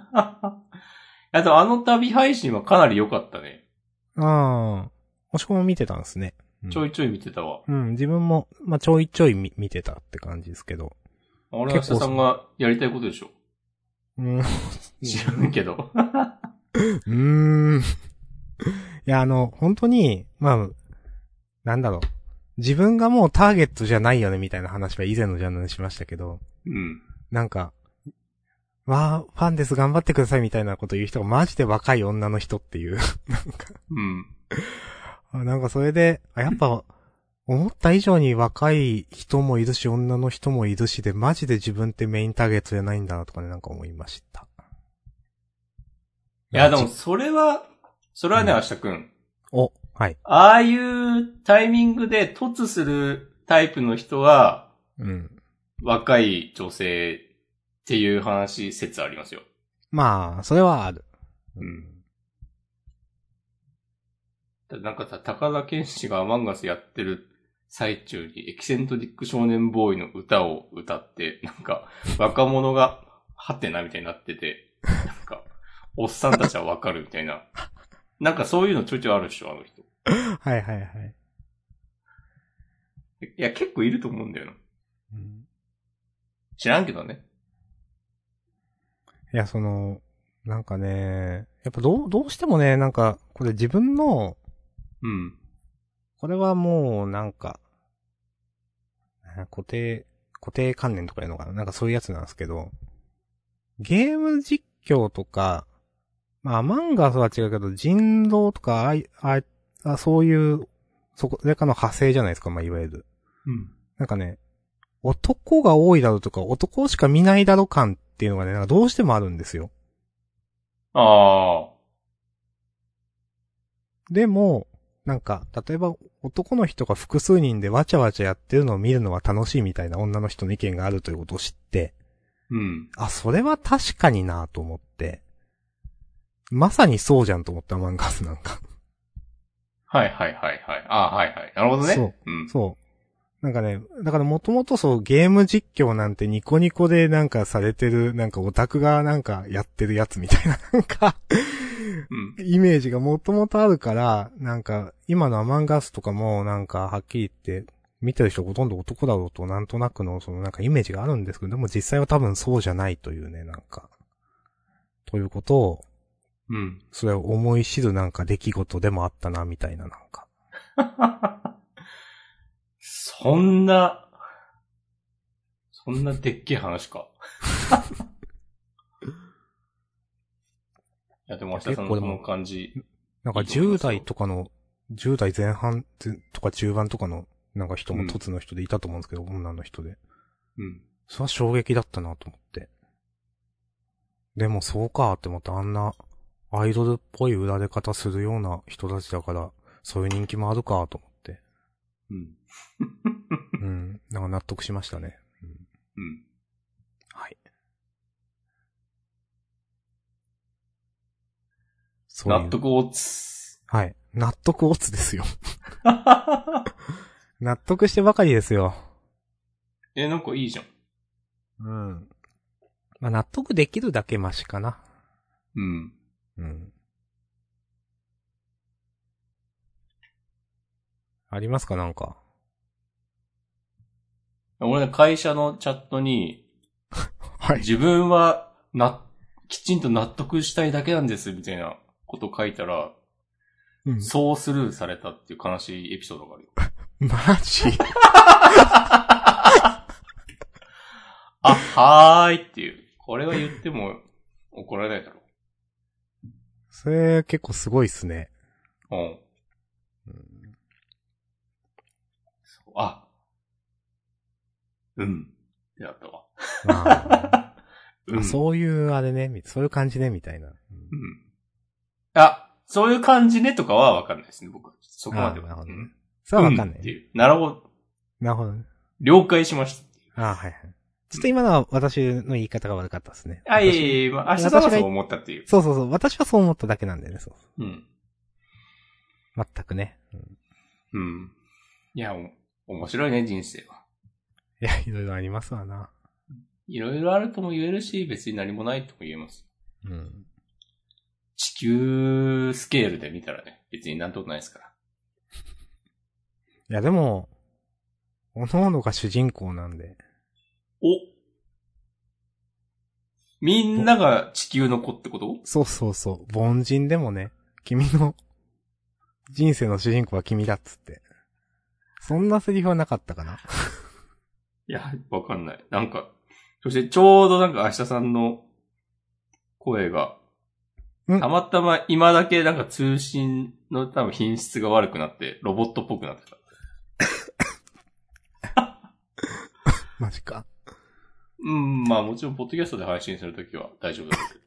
あと、あの旅配信はかなり良かったね。ああ、もしこも見てたんですね。うんちょいちょい見てたわ。うん、自分も、まあ、ちょいちょい見見てたって感じですけど。あれは下さんがやりたいことでしょ。うん。知らんけど。うーん。いや、あの、本当に、まあ、なんだろう。自分がもうターゲットじゃないよね、みたいな話は以前のジャンルにしましたけど、うん。なんか、わー、ファンです、頑張ってください、みたいなこと言う人がマジで若い女の人っていう。なんか、うん。あなんかそれで、あ、やっぱ、思った以上に若い人もいるし、女の人もいるしで、マジで自分ってメインターゲットじゃないんだなとかね、なんか思いました。いや、でも、それは、それはね、うん明日くん。お、はい。ああいうタイミングで突するタイプの人は、うん。若い女性っていう話、説ありますよ。まあ、それはある。うん。なんかさ、高田健志がアマンガスやってる最中にエキセントリック少年ボーイの歌を歌って、なんか、若者が、はてなみたいになってて、なんか、おっさんたちはわかるみたいな。なんかそういうのちょいちょいあるでしょ、あの人。はいはいはい。いや、結構いると思うんだよな。うん知らんけどね。いや、その、なんかね、やっぱどう、どうしてもね、なんか、これ自分の、うん。これはもう、なんか、え固定、固定観念とかいうのかな？なんかそういうやつなんですけど、ゲーム実況とか、まあ、アマンガスは違うけど、人狼とか、あい、あそういう、そこ、それかの派生じゃないですか、まあ、いわゆる。うん。なんかね、男が多いだろうとか、男しか見ないだろ感っていうのがね、なんかどうしてもあるんですよ。ああ。でも、なんか、例えば男の人が複数人でわちゃわちゃやってるのを見るのは楽しいみたいな女の人の意見があるということを知って、うん。あ、それは確かになと思って、まさにそうじゃんと思ったアマンガスなんか。はいはいはいはい。ああ、はいはい。なるほどね。そう。うん。そう。なんかね、だからもともとそうゲーム実況なんてニコニコでなんかされてる、なんかオタクがなんかやってるやつみたいな、なんか、うん。イメージがもともとあるから、なんか、今のアマンガスとかも、なんか、はっきり言って、見てる人ほとんど男だろうと、なんとなくの、そのなんかイメージがあるんですけど、でも実際は多分そうじゃないというね、なんか、ということを、うん。それを思い知るなんか出来事でもあったな、みたいな、なんか。そんな、そんなでっけえ話か。いや、でも明日さんのこの感じ。なんか10代とかの、10代前半とか中盤とかの、なんか人も凸の人でいたと思うんですけど、女の人で。うん。それは衝撃だったなと思って。でもそうかって思ってあんなアイドルっぽい売られ方するような人たちだから、そういう人気もあるかと思って。うん。うん。なんか納得しましたね。うん。はい。そう納得をつ。はい。納得オツですよ。納得してばかりですよ。え、なんかいいじゃん。うん。まあ、納得できるだけマシかな。うん。うん。ありますかなんか？俺ね、会社のチャットに、は。自分は、な、きちんと納得したいだけなんです、みたいなこと書いたら、うん。そうスルーされたっていう悲しいエピソードがあるよ。マジ？あ、はーいっていう。これは言っても怒られないだろそれ結構すごいっすね。う。うん。うんそうあ。うん。ってなったわ。ま うん。あ、そういうあれね、みそういう感じね、みたいな。うんうん。あ、そういう感じねとかはわかんないですね、僕は。そこまでは。あなるほどそれはわかんない。なるほど。なるほどね。了解しました。あはいはい。ちょっと今のは私の言い方が悪かったですね。あ、いえ私いえ明日さんはそう思ったっていう。そうそうそう。私はそう思っただけなんでね、そう。うん。全くね。うんうん。いや、お面白いね、人生は。いや、いろいろありますわな。いろいろあるとも言えるし、別に何もないとも言えます。うん。地球スケールで見たらね、別になんともないですから。いや、でも、おのおのが主人公なんで。おみんなが地球の子ってこと？そうそうそう。凡人でもね、君の人生の主人公は君だっつって。そんなセリフはなかったかな？いや、わかんない。なんか、そしてちょうどなんか明日さんの声が、うんたまたま今だけなんか通信の多分品質が悪くなって、ロボットっぽくなってた。マジか。うん、まあもちろんポッドキャストで配信するときは大丈夫だけど。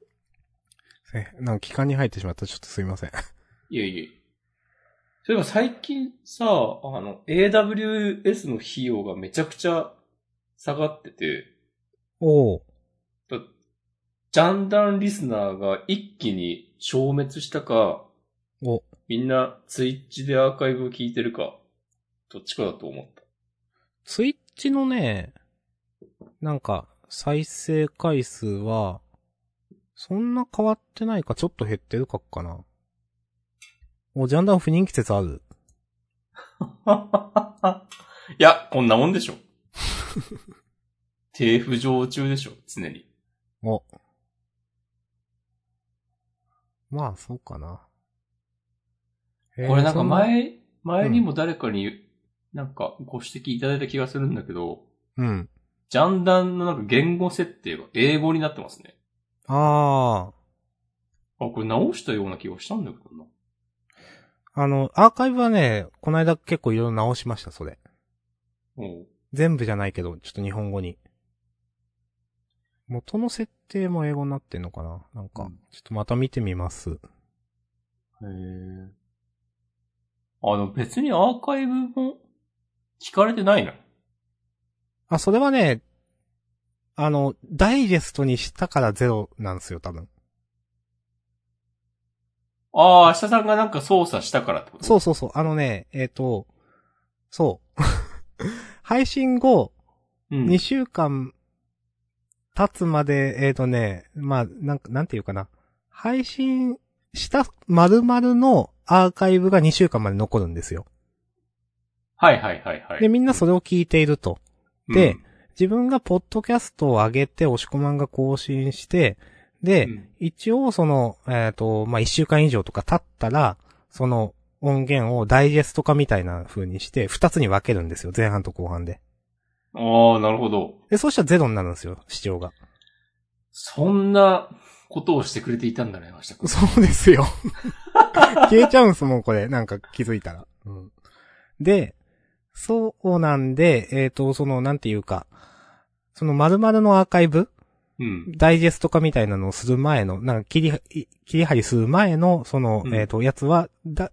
え、なんか期間に入ってしまったちょっとすいません。いえいえ。そういえば最近さ、あの、AWS の費用がめちゃくちゃ下がってて、おおだジャンダンリスナーが一気に消滅したか、お、みんなツイッチでアーカイブを聞いてるか、どっちかだと思った。ツイッチのね、なんか、再生回数は、そんな変わってないか、ちょっと減ってるかかな。お、ジャンダン不人気説ある。いや、こんなもんでしょ。低浮上中でしょ、常に。お。まあ、そうかな。えーこれなんかそ前、前にも誰かに、なんかご指摘いただいた気がするんだけど、うん。ジャンダンのなんか言語設定が英語になってますね。ああ、これ直したような気がしたんだけどな。あ。あの、アーカイブはね、この間結構いろいろ直しました、それ。全部じゃないけど、ちょっと日本語に。元の設定も英語になってんのかななんか、ちょっとまた見てみます。へえ。あの、別にアーカイブも聞かれてないのあ、それはね、あの、ダイジェストにしたからゼロなんですよ、多分。ああ、明日さんがなんか操作したからってことそうそうそう。あのね、えっ、と、そう。配信後、うん。2週間経つまで、えっ、とね、まあ、なんか、なんていうかな。配信した〇〇のアーカイブが2週間まで残るんですよ。はいはいはいはい。で、みんなそれを聞いていると。でうん自分がポッドキャストを上げて、押し込まんが更新して、で、うん一応その、えっ、と、まあ、1週間以上とか経ったら、その音源をダイジェスト化みたいな風にして、2つに分けるんですよ。前半と後半で。ああ、なるほど。で、そうしたらゼロになるんですよ、視聴が。そんなことをしてくれていたんだね、明日君。そうですよ。消えちゃうんすもん、これ。なんか気づいたら。うん。で、そうなんで、えっ、と、その、なんていうか、その〇〇のアーカイブうん。ダイジェスト化みたいなのをする前の、なんか切り、い切り張りする前の、その、うんえっ、と、やつは、だ、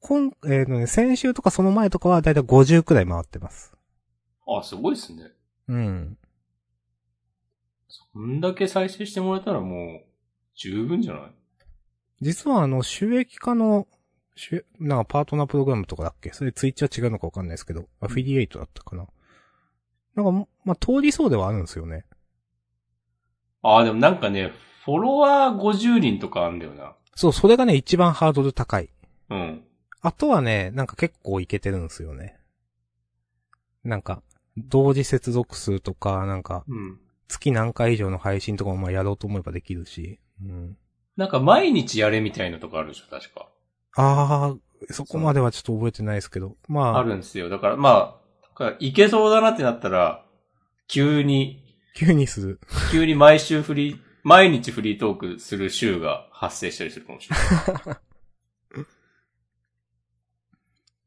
今、えっ、とね、先週とかその前とかはだいたい50くらい回ってます。あ、すごいですね。うん。そんだけ再生してもらえたらもう、十分じゃない？実はあの、収益化の、なんかパートナープログラムとかだっけ？それツイッチは違うのかわかんないですけど、アフィリエイトだったかな？なんか、まあ、通りそうではあるんですよね。ああ、でもなんかね、フォロワー50人とかあんだよな。そう、それがね、一番ハードル高い。うん。あとはね、なんか結構いけてるんですよね。なんか、同時接続数とか、なんか、うん。月何回以上の配信とかもまあやろうと思えばできるし。うん。なんか毎日やれみたいなとこあるでしょ、確か。あー、そこまではちょっと覚えてないですけど。まあ、あるんですよ。だからまあ、いけそうだなってなったら、急に、急にする。急に毎週フリー、毎日フリートークする週が発生したりするかもしれない。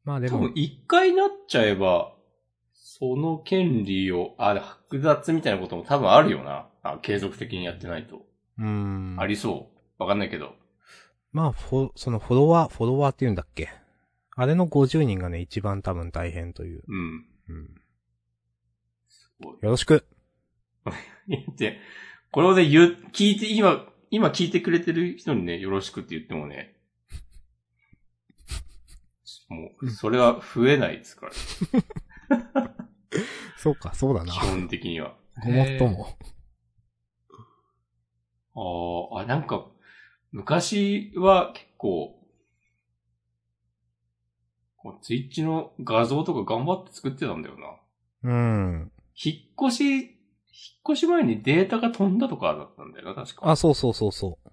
まあでも多分、一回なっちゃえば、その権利を、あ、剥奪みたいなことも多分あるよな。あ継続的にやってないと。うん。ありそう。わかんないけど。まあ、フォ、そのフォロワー、フォロワーって言うんだっけ？あれの50人がね、一番多分大変という。うん。うん。すごい。よろしく。言って、これをね、言う、聞いて、今、今聞いてくれてる人にね、よろしくって言ってもね、もう、それは増えないですから、そうか、そうだな基。本的には。ごもっとも。あーあ、なんか、昔は結構、こうツイッチの画像とか頑張って作ってたんだよな。うん。引っ越し、引っ越し前にデータが飛んだとかだったんだよな、確か。あ、そうそうそうそう。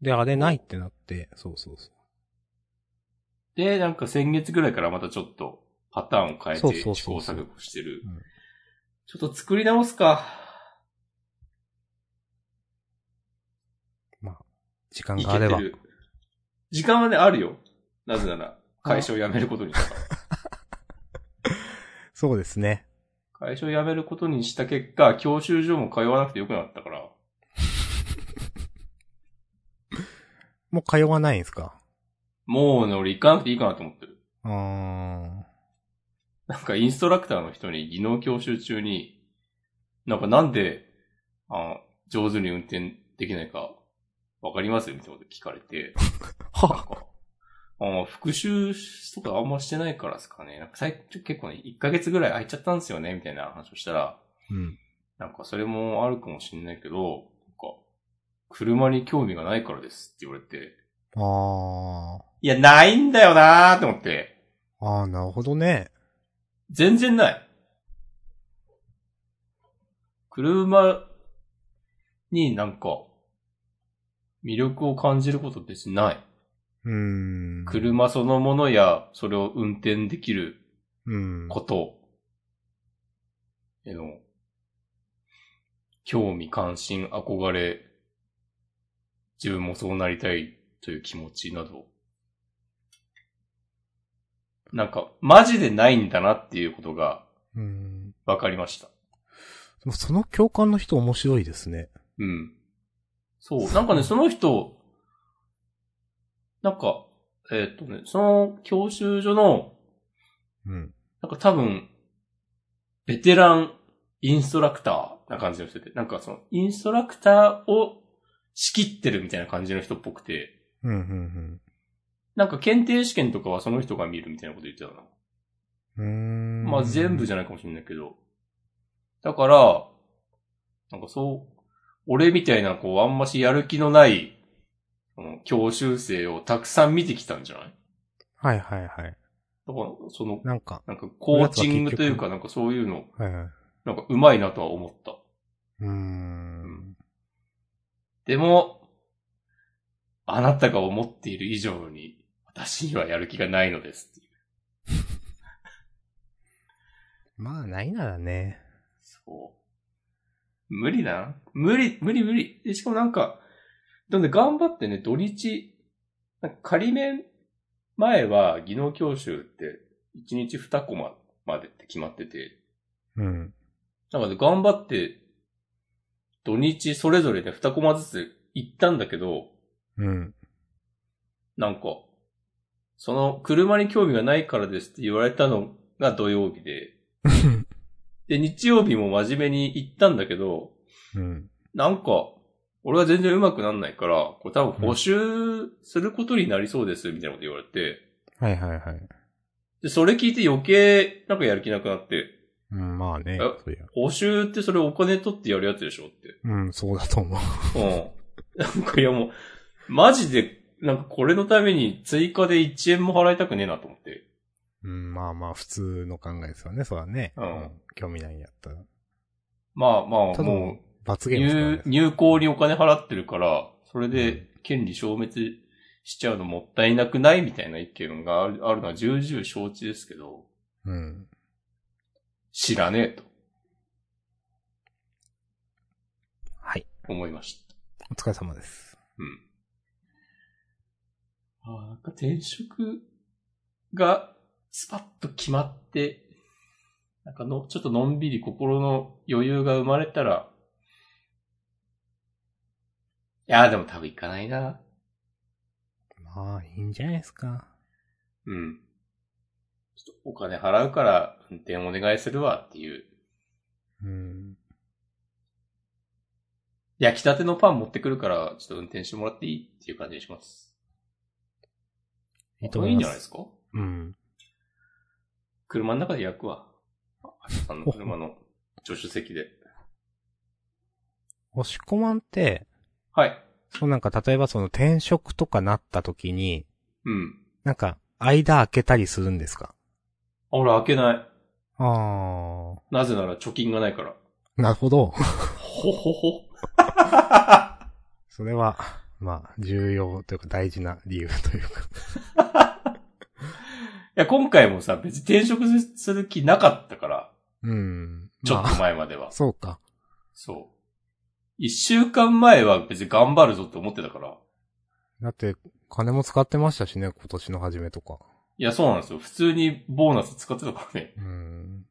で、あれないってなって、そうそうそう。で、なんか先月ぐらいからまたちょっとパターンを変えて試行錯誤してるうん。ちょっと作り直すか。時間いがあれば。時間はね、あるよ。なぜなら、会社を辞めることにしたから。そうですね。会社を辞めることにした結果、教習所も通わなくてよくなったから。もう通わないんですか？もうね、俺行かなくていいかなと思ってる。あー。なんかインストラクターの人に技能教習中に、なんかなんで、あ上手に運転できないか、わかります？みたいなこと聞かれて、はか、あ復習とかあんましてないからですかね。なんか最近結構ね、1ヶ月ぐらい空いちゃったんですよね、みたいな話をしたら、うん。なんかそれもあるかもしんないけど、なんか、車に興味がないからですって言われて、あいや、ないんだよなーって思って、ー。あー、なるほどね。全然ない。車になんか、魅力を感じること別にない。うーん。車そのものや、それを運転できるうん。ことへの、興味関心憧れ、自分もそうなりたいという気持ちなど、なんか、マジでないんだなっていうことがうん。分かりました。でもその共感の人面白いですね。うん。そう。なんかね、その人、なんか、えーっとね、その教習所の、うん。なんか多分、ベテランインストラクターな感じの人で、なんかその、インストラクターを仕切ってるみたいな感じの人っぽくて、うん、うん、なんか検定試験とかはその人が見るみたいなこと言ってたな。うん。まあ全部じゃないかもしれないけど。だから、なんかそう、俺みたいなこう、あんましやる気のない、その教習生をたくさん見てきたんじゃない？はいはいはい。だから、その、なんか、なんかコーチングというかなんかそういうの、はいはい。なんか上手いなとは思った。うーん。でも、あなたが思っている以上に、私にはやる気がないのですっていう。まあ、ないならね。そう。無理だな。無理、無理無理。でしかもなんか、なんで頑張ってね、土日、なんか仮面前は技能教習って1日2コマまでって決まってて、うん。なんかね、頑張って、土日それぞれで2コマずつ行ったんだけど、うん。なんか、その車に興味がないからですって言われたのが土曜日で、で、日曜日も真面目に行ったんだけど、うん。なんか、俺は全然上手くなんないから、これ多分補修することになりそうです、みたいなこと言われて、はいはいはい。で、それ聞いて余計、なんかやる気なくなって、うん、まあね。補修ってそれお金取ってやるやつでしょって。うん、そうだと思う。うん。なんかいやもう、マジで、なんかこれのために追加で1円も払いたくねえなと思って。うん、まあまあ、普通の考えですよね、そらね。うん興味ないんやったら。まあまあ、ただもう、罰ゲームですから入ね。入校にお金払ってるから、それで権利消滅しちゃうのもったいなくないみたいな意見があるあるのは重々承知ですけど、うん。知らねえとはい。思いました。お疲れ様です。うん。ああ、なんか転職がスパッと決まって、なんかの、ちょっとのんびり心の余裕が生まれたら、いや、でも多分行かないな。まあ、いいんじゃないですか。うん。ちょっとお金払うから運転お願いするわっていう。うん。焼きたてのパン持ってくるから、ちょっと運転してもらっていいっていう感じにします。いいとこれいいんじゃないですか？かうん。車の中で焼くわ。あの車の助手席で。押し込まんって、はい。そうなんか例えばその転職とかなった時に、うん。なんか、間開けたりするんですか？あ俺開けない。あなぜなら貯金がないから。ー。なるほど。ほほほ。それは、まあ、重要というか大事な理由というか。いや、今回もさ、別に転職する気なかったから、うん。ちょっとまあ、前までは。そうか。そう。一週間前は別に頑張るぞって思ってたから。だって、金も使ってましたしね、今年の初めとか。いや、そうなんですよ。普通にボーナス使ってたからね。うん。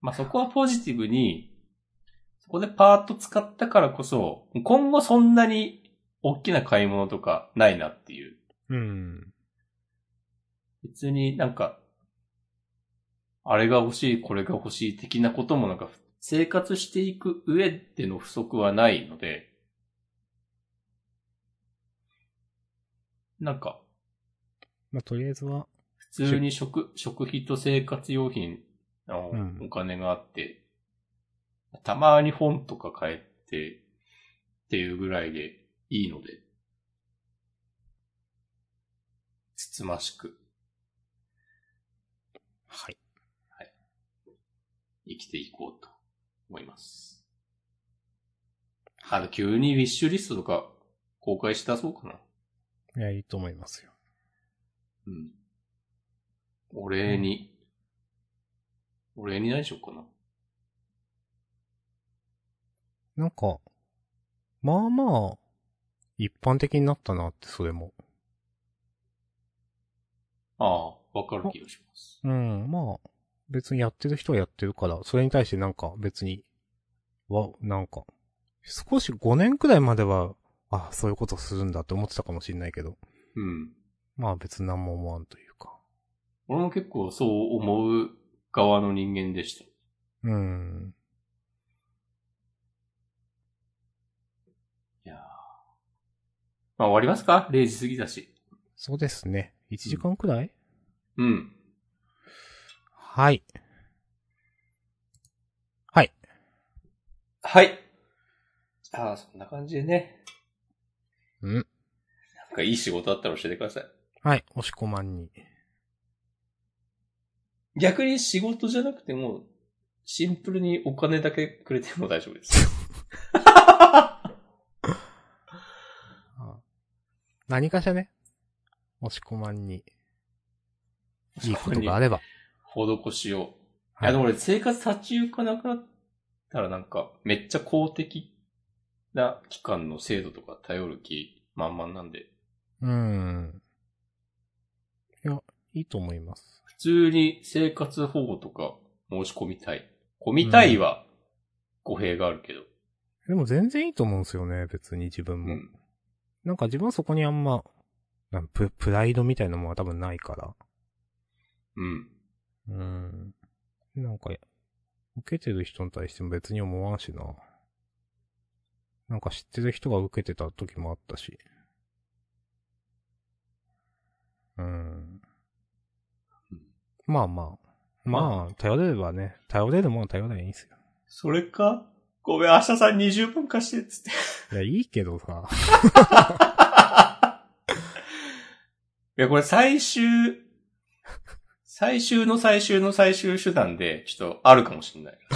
まあ、そこはポジティブに、そこでパーッと使ったからこそ、今後そんなに大きな買い物とかないなっていう。うん。別になんか、あれが欲しい、これが欲しい的なこともなんか、生活していく上での不足はないので、なんか、まあ、とりあえずは、普通に食、食費と生活用品のうんお金があって、たまに本とか買えてっていうぐらいでいいので、つつましくはい。生きていこうと思います。あの、急にウィッシュリストとか公開して出そうかな。いや、いいと思いますよ。うん。お礼に、お礼に何しようかな。なんか、まあまあ、一般的になったなって、それも。ああ、わかる気がします。うん、まあ、別にやってる人はやってるから、それに対してなんか別に、わ、なんか、少し5年くらいまでは、あ、そういうことするんだって思ってたかもしれないけど、うん。まあ別に何も思わんというか。俺も結構そう思う側の人間でした。うん。いやーまあ終わりますか ?0 時過ぎだし。そうですね。1時間くらい、うん。はい。はい。はい。ああ、そんな感じでね。うん。なんかいい仕事あったら教えてください。はい。押し込まんに。逆に仕事じゃなくても、シンプルにお金だけくれても大丈夫です。何かしらね。押し込まんに。いいことがあれば。施しを。いはいや、でも俺生活立ち行かなくなったらなんか、めっちゃ公的な機関の制度とか頼る気満々なんで。うん。いいと思います。普通に生活保護とか申し込みたい。込みたいは語弊があるけど。でも全然いいと思うんですよね、別に自分も。うん。なんか自分はそこにあんま、なんププライドみたいなものは多分ないから。うん。うん。なんか、受けてる人に対しても別に思わんしな。なんか知ってる人が受けてた時もあったし。うん。まあまあ。まあ、頼れればね、頼れるものは頼ればいいんですよ。それかごめん、明日さん20分貸して、つって。いや、いいけどさ。いや、これ最終、最終の最終の最終手段で、ちょっとあるかもしれない。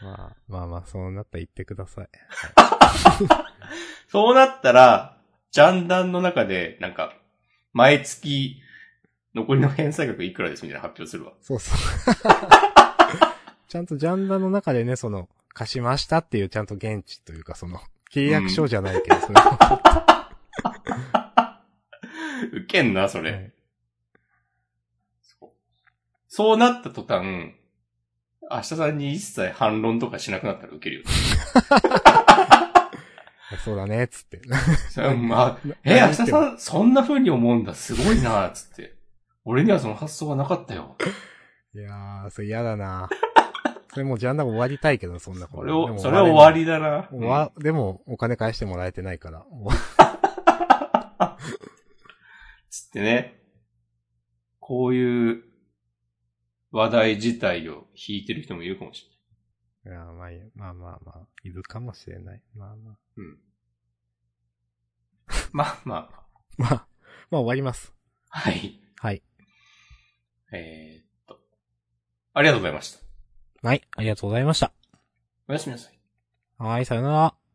まあ、まあまあ、そうなったら言ってください。そうなったら、ジャンダンの中で、なんか、毎月、残りの返済額いくらですみたいな発表するわ。そうそう。ちゃんとジャンダの中でね、その、貸しましたっていうちゃんと現地というか、その、契約書じゃないけど、そのウケんな、それ。はいそうそうなった途端、明日さんに一切反論とかしなくなったらウケるよね。そうだね、つって。まあ、え、明日さん、そんな風に思うんだ、すごいな、つって。俺にはその発想がなかったよ。いやー、それ嫌だなそれもうジャンダン終わりたいけど、そんなこと。それそれは終わりりだな。終わ、でも、お金返してもらえてないから。つってね。こういう話題自体を引いてる人もいるかもしれない。いやまあいい、まあまあまあ、いるかもしれない。まあまあ。うん。まあまあ、まあ、まあ終わります。はい。はい。えー、っと。ありがとうございました。はい、ありがとうございました。おやすみなさい。はい、さよなら。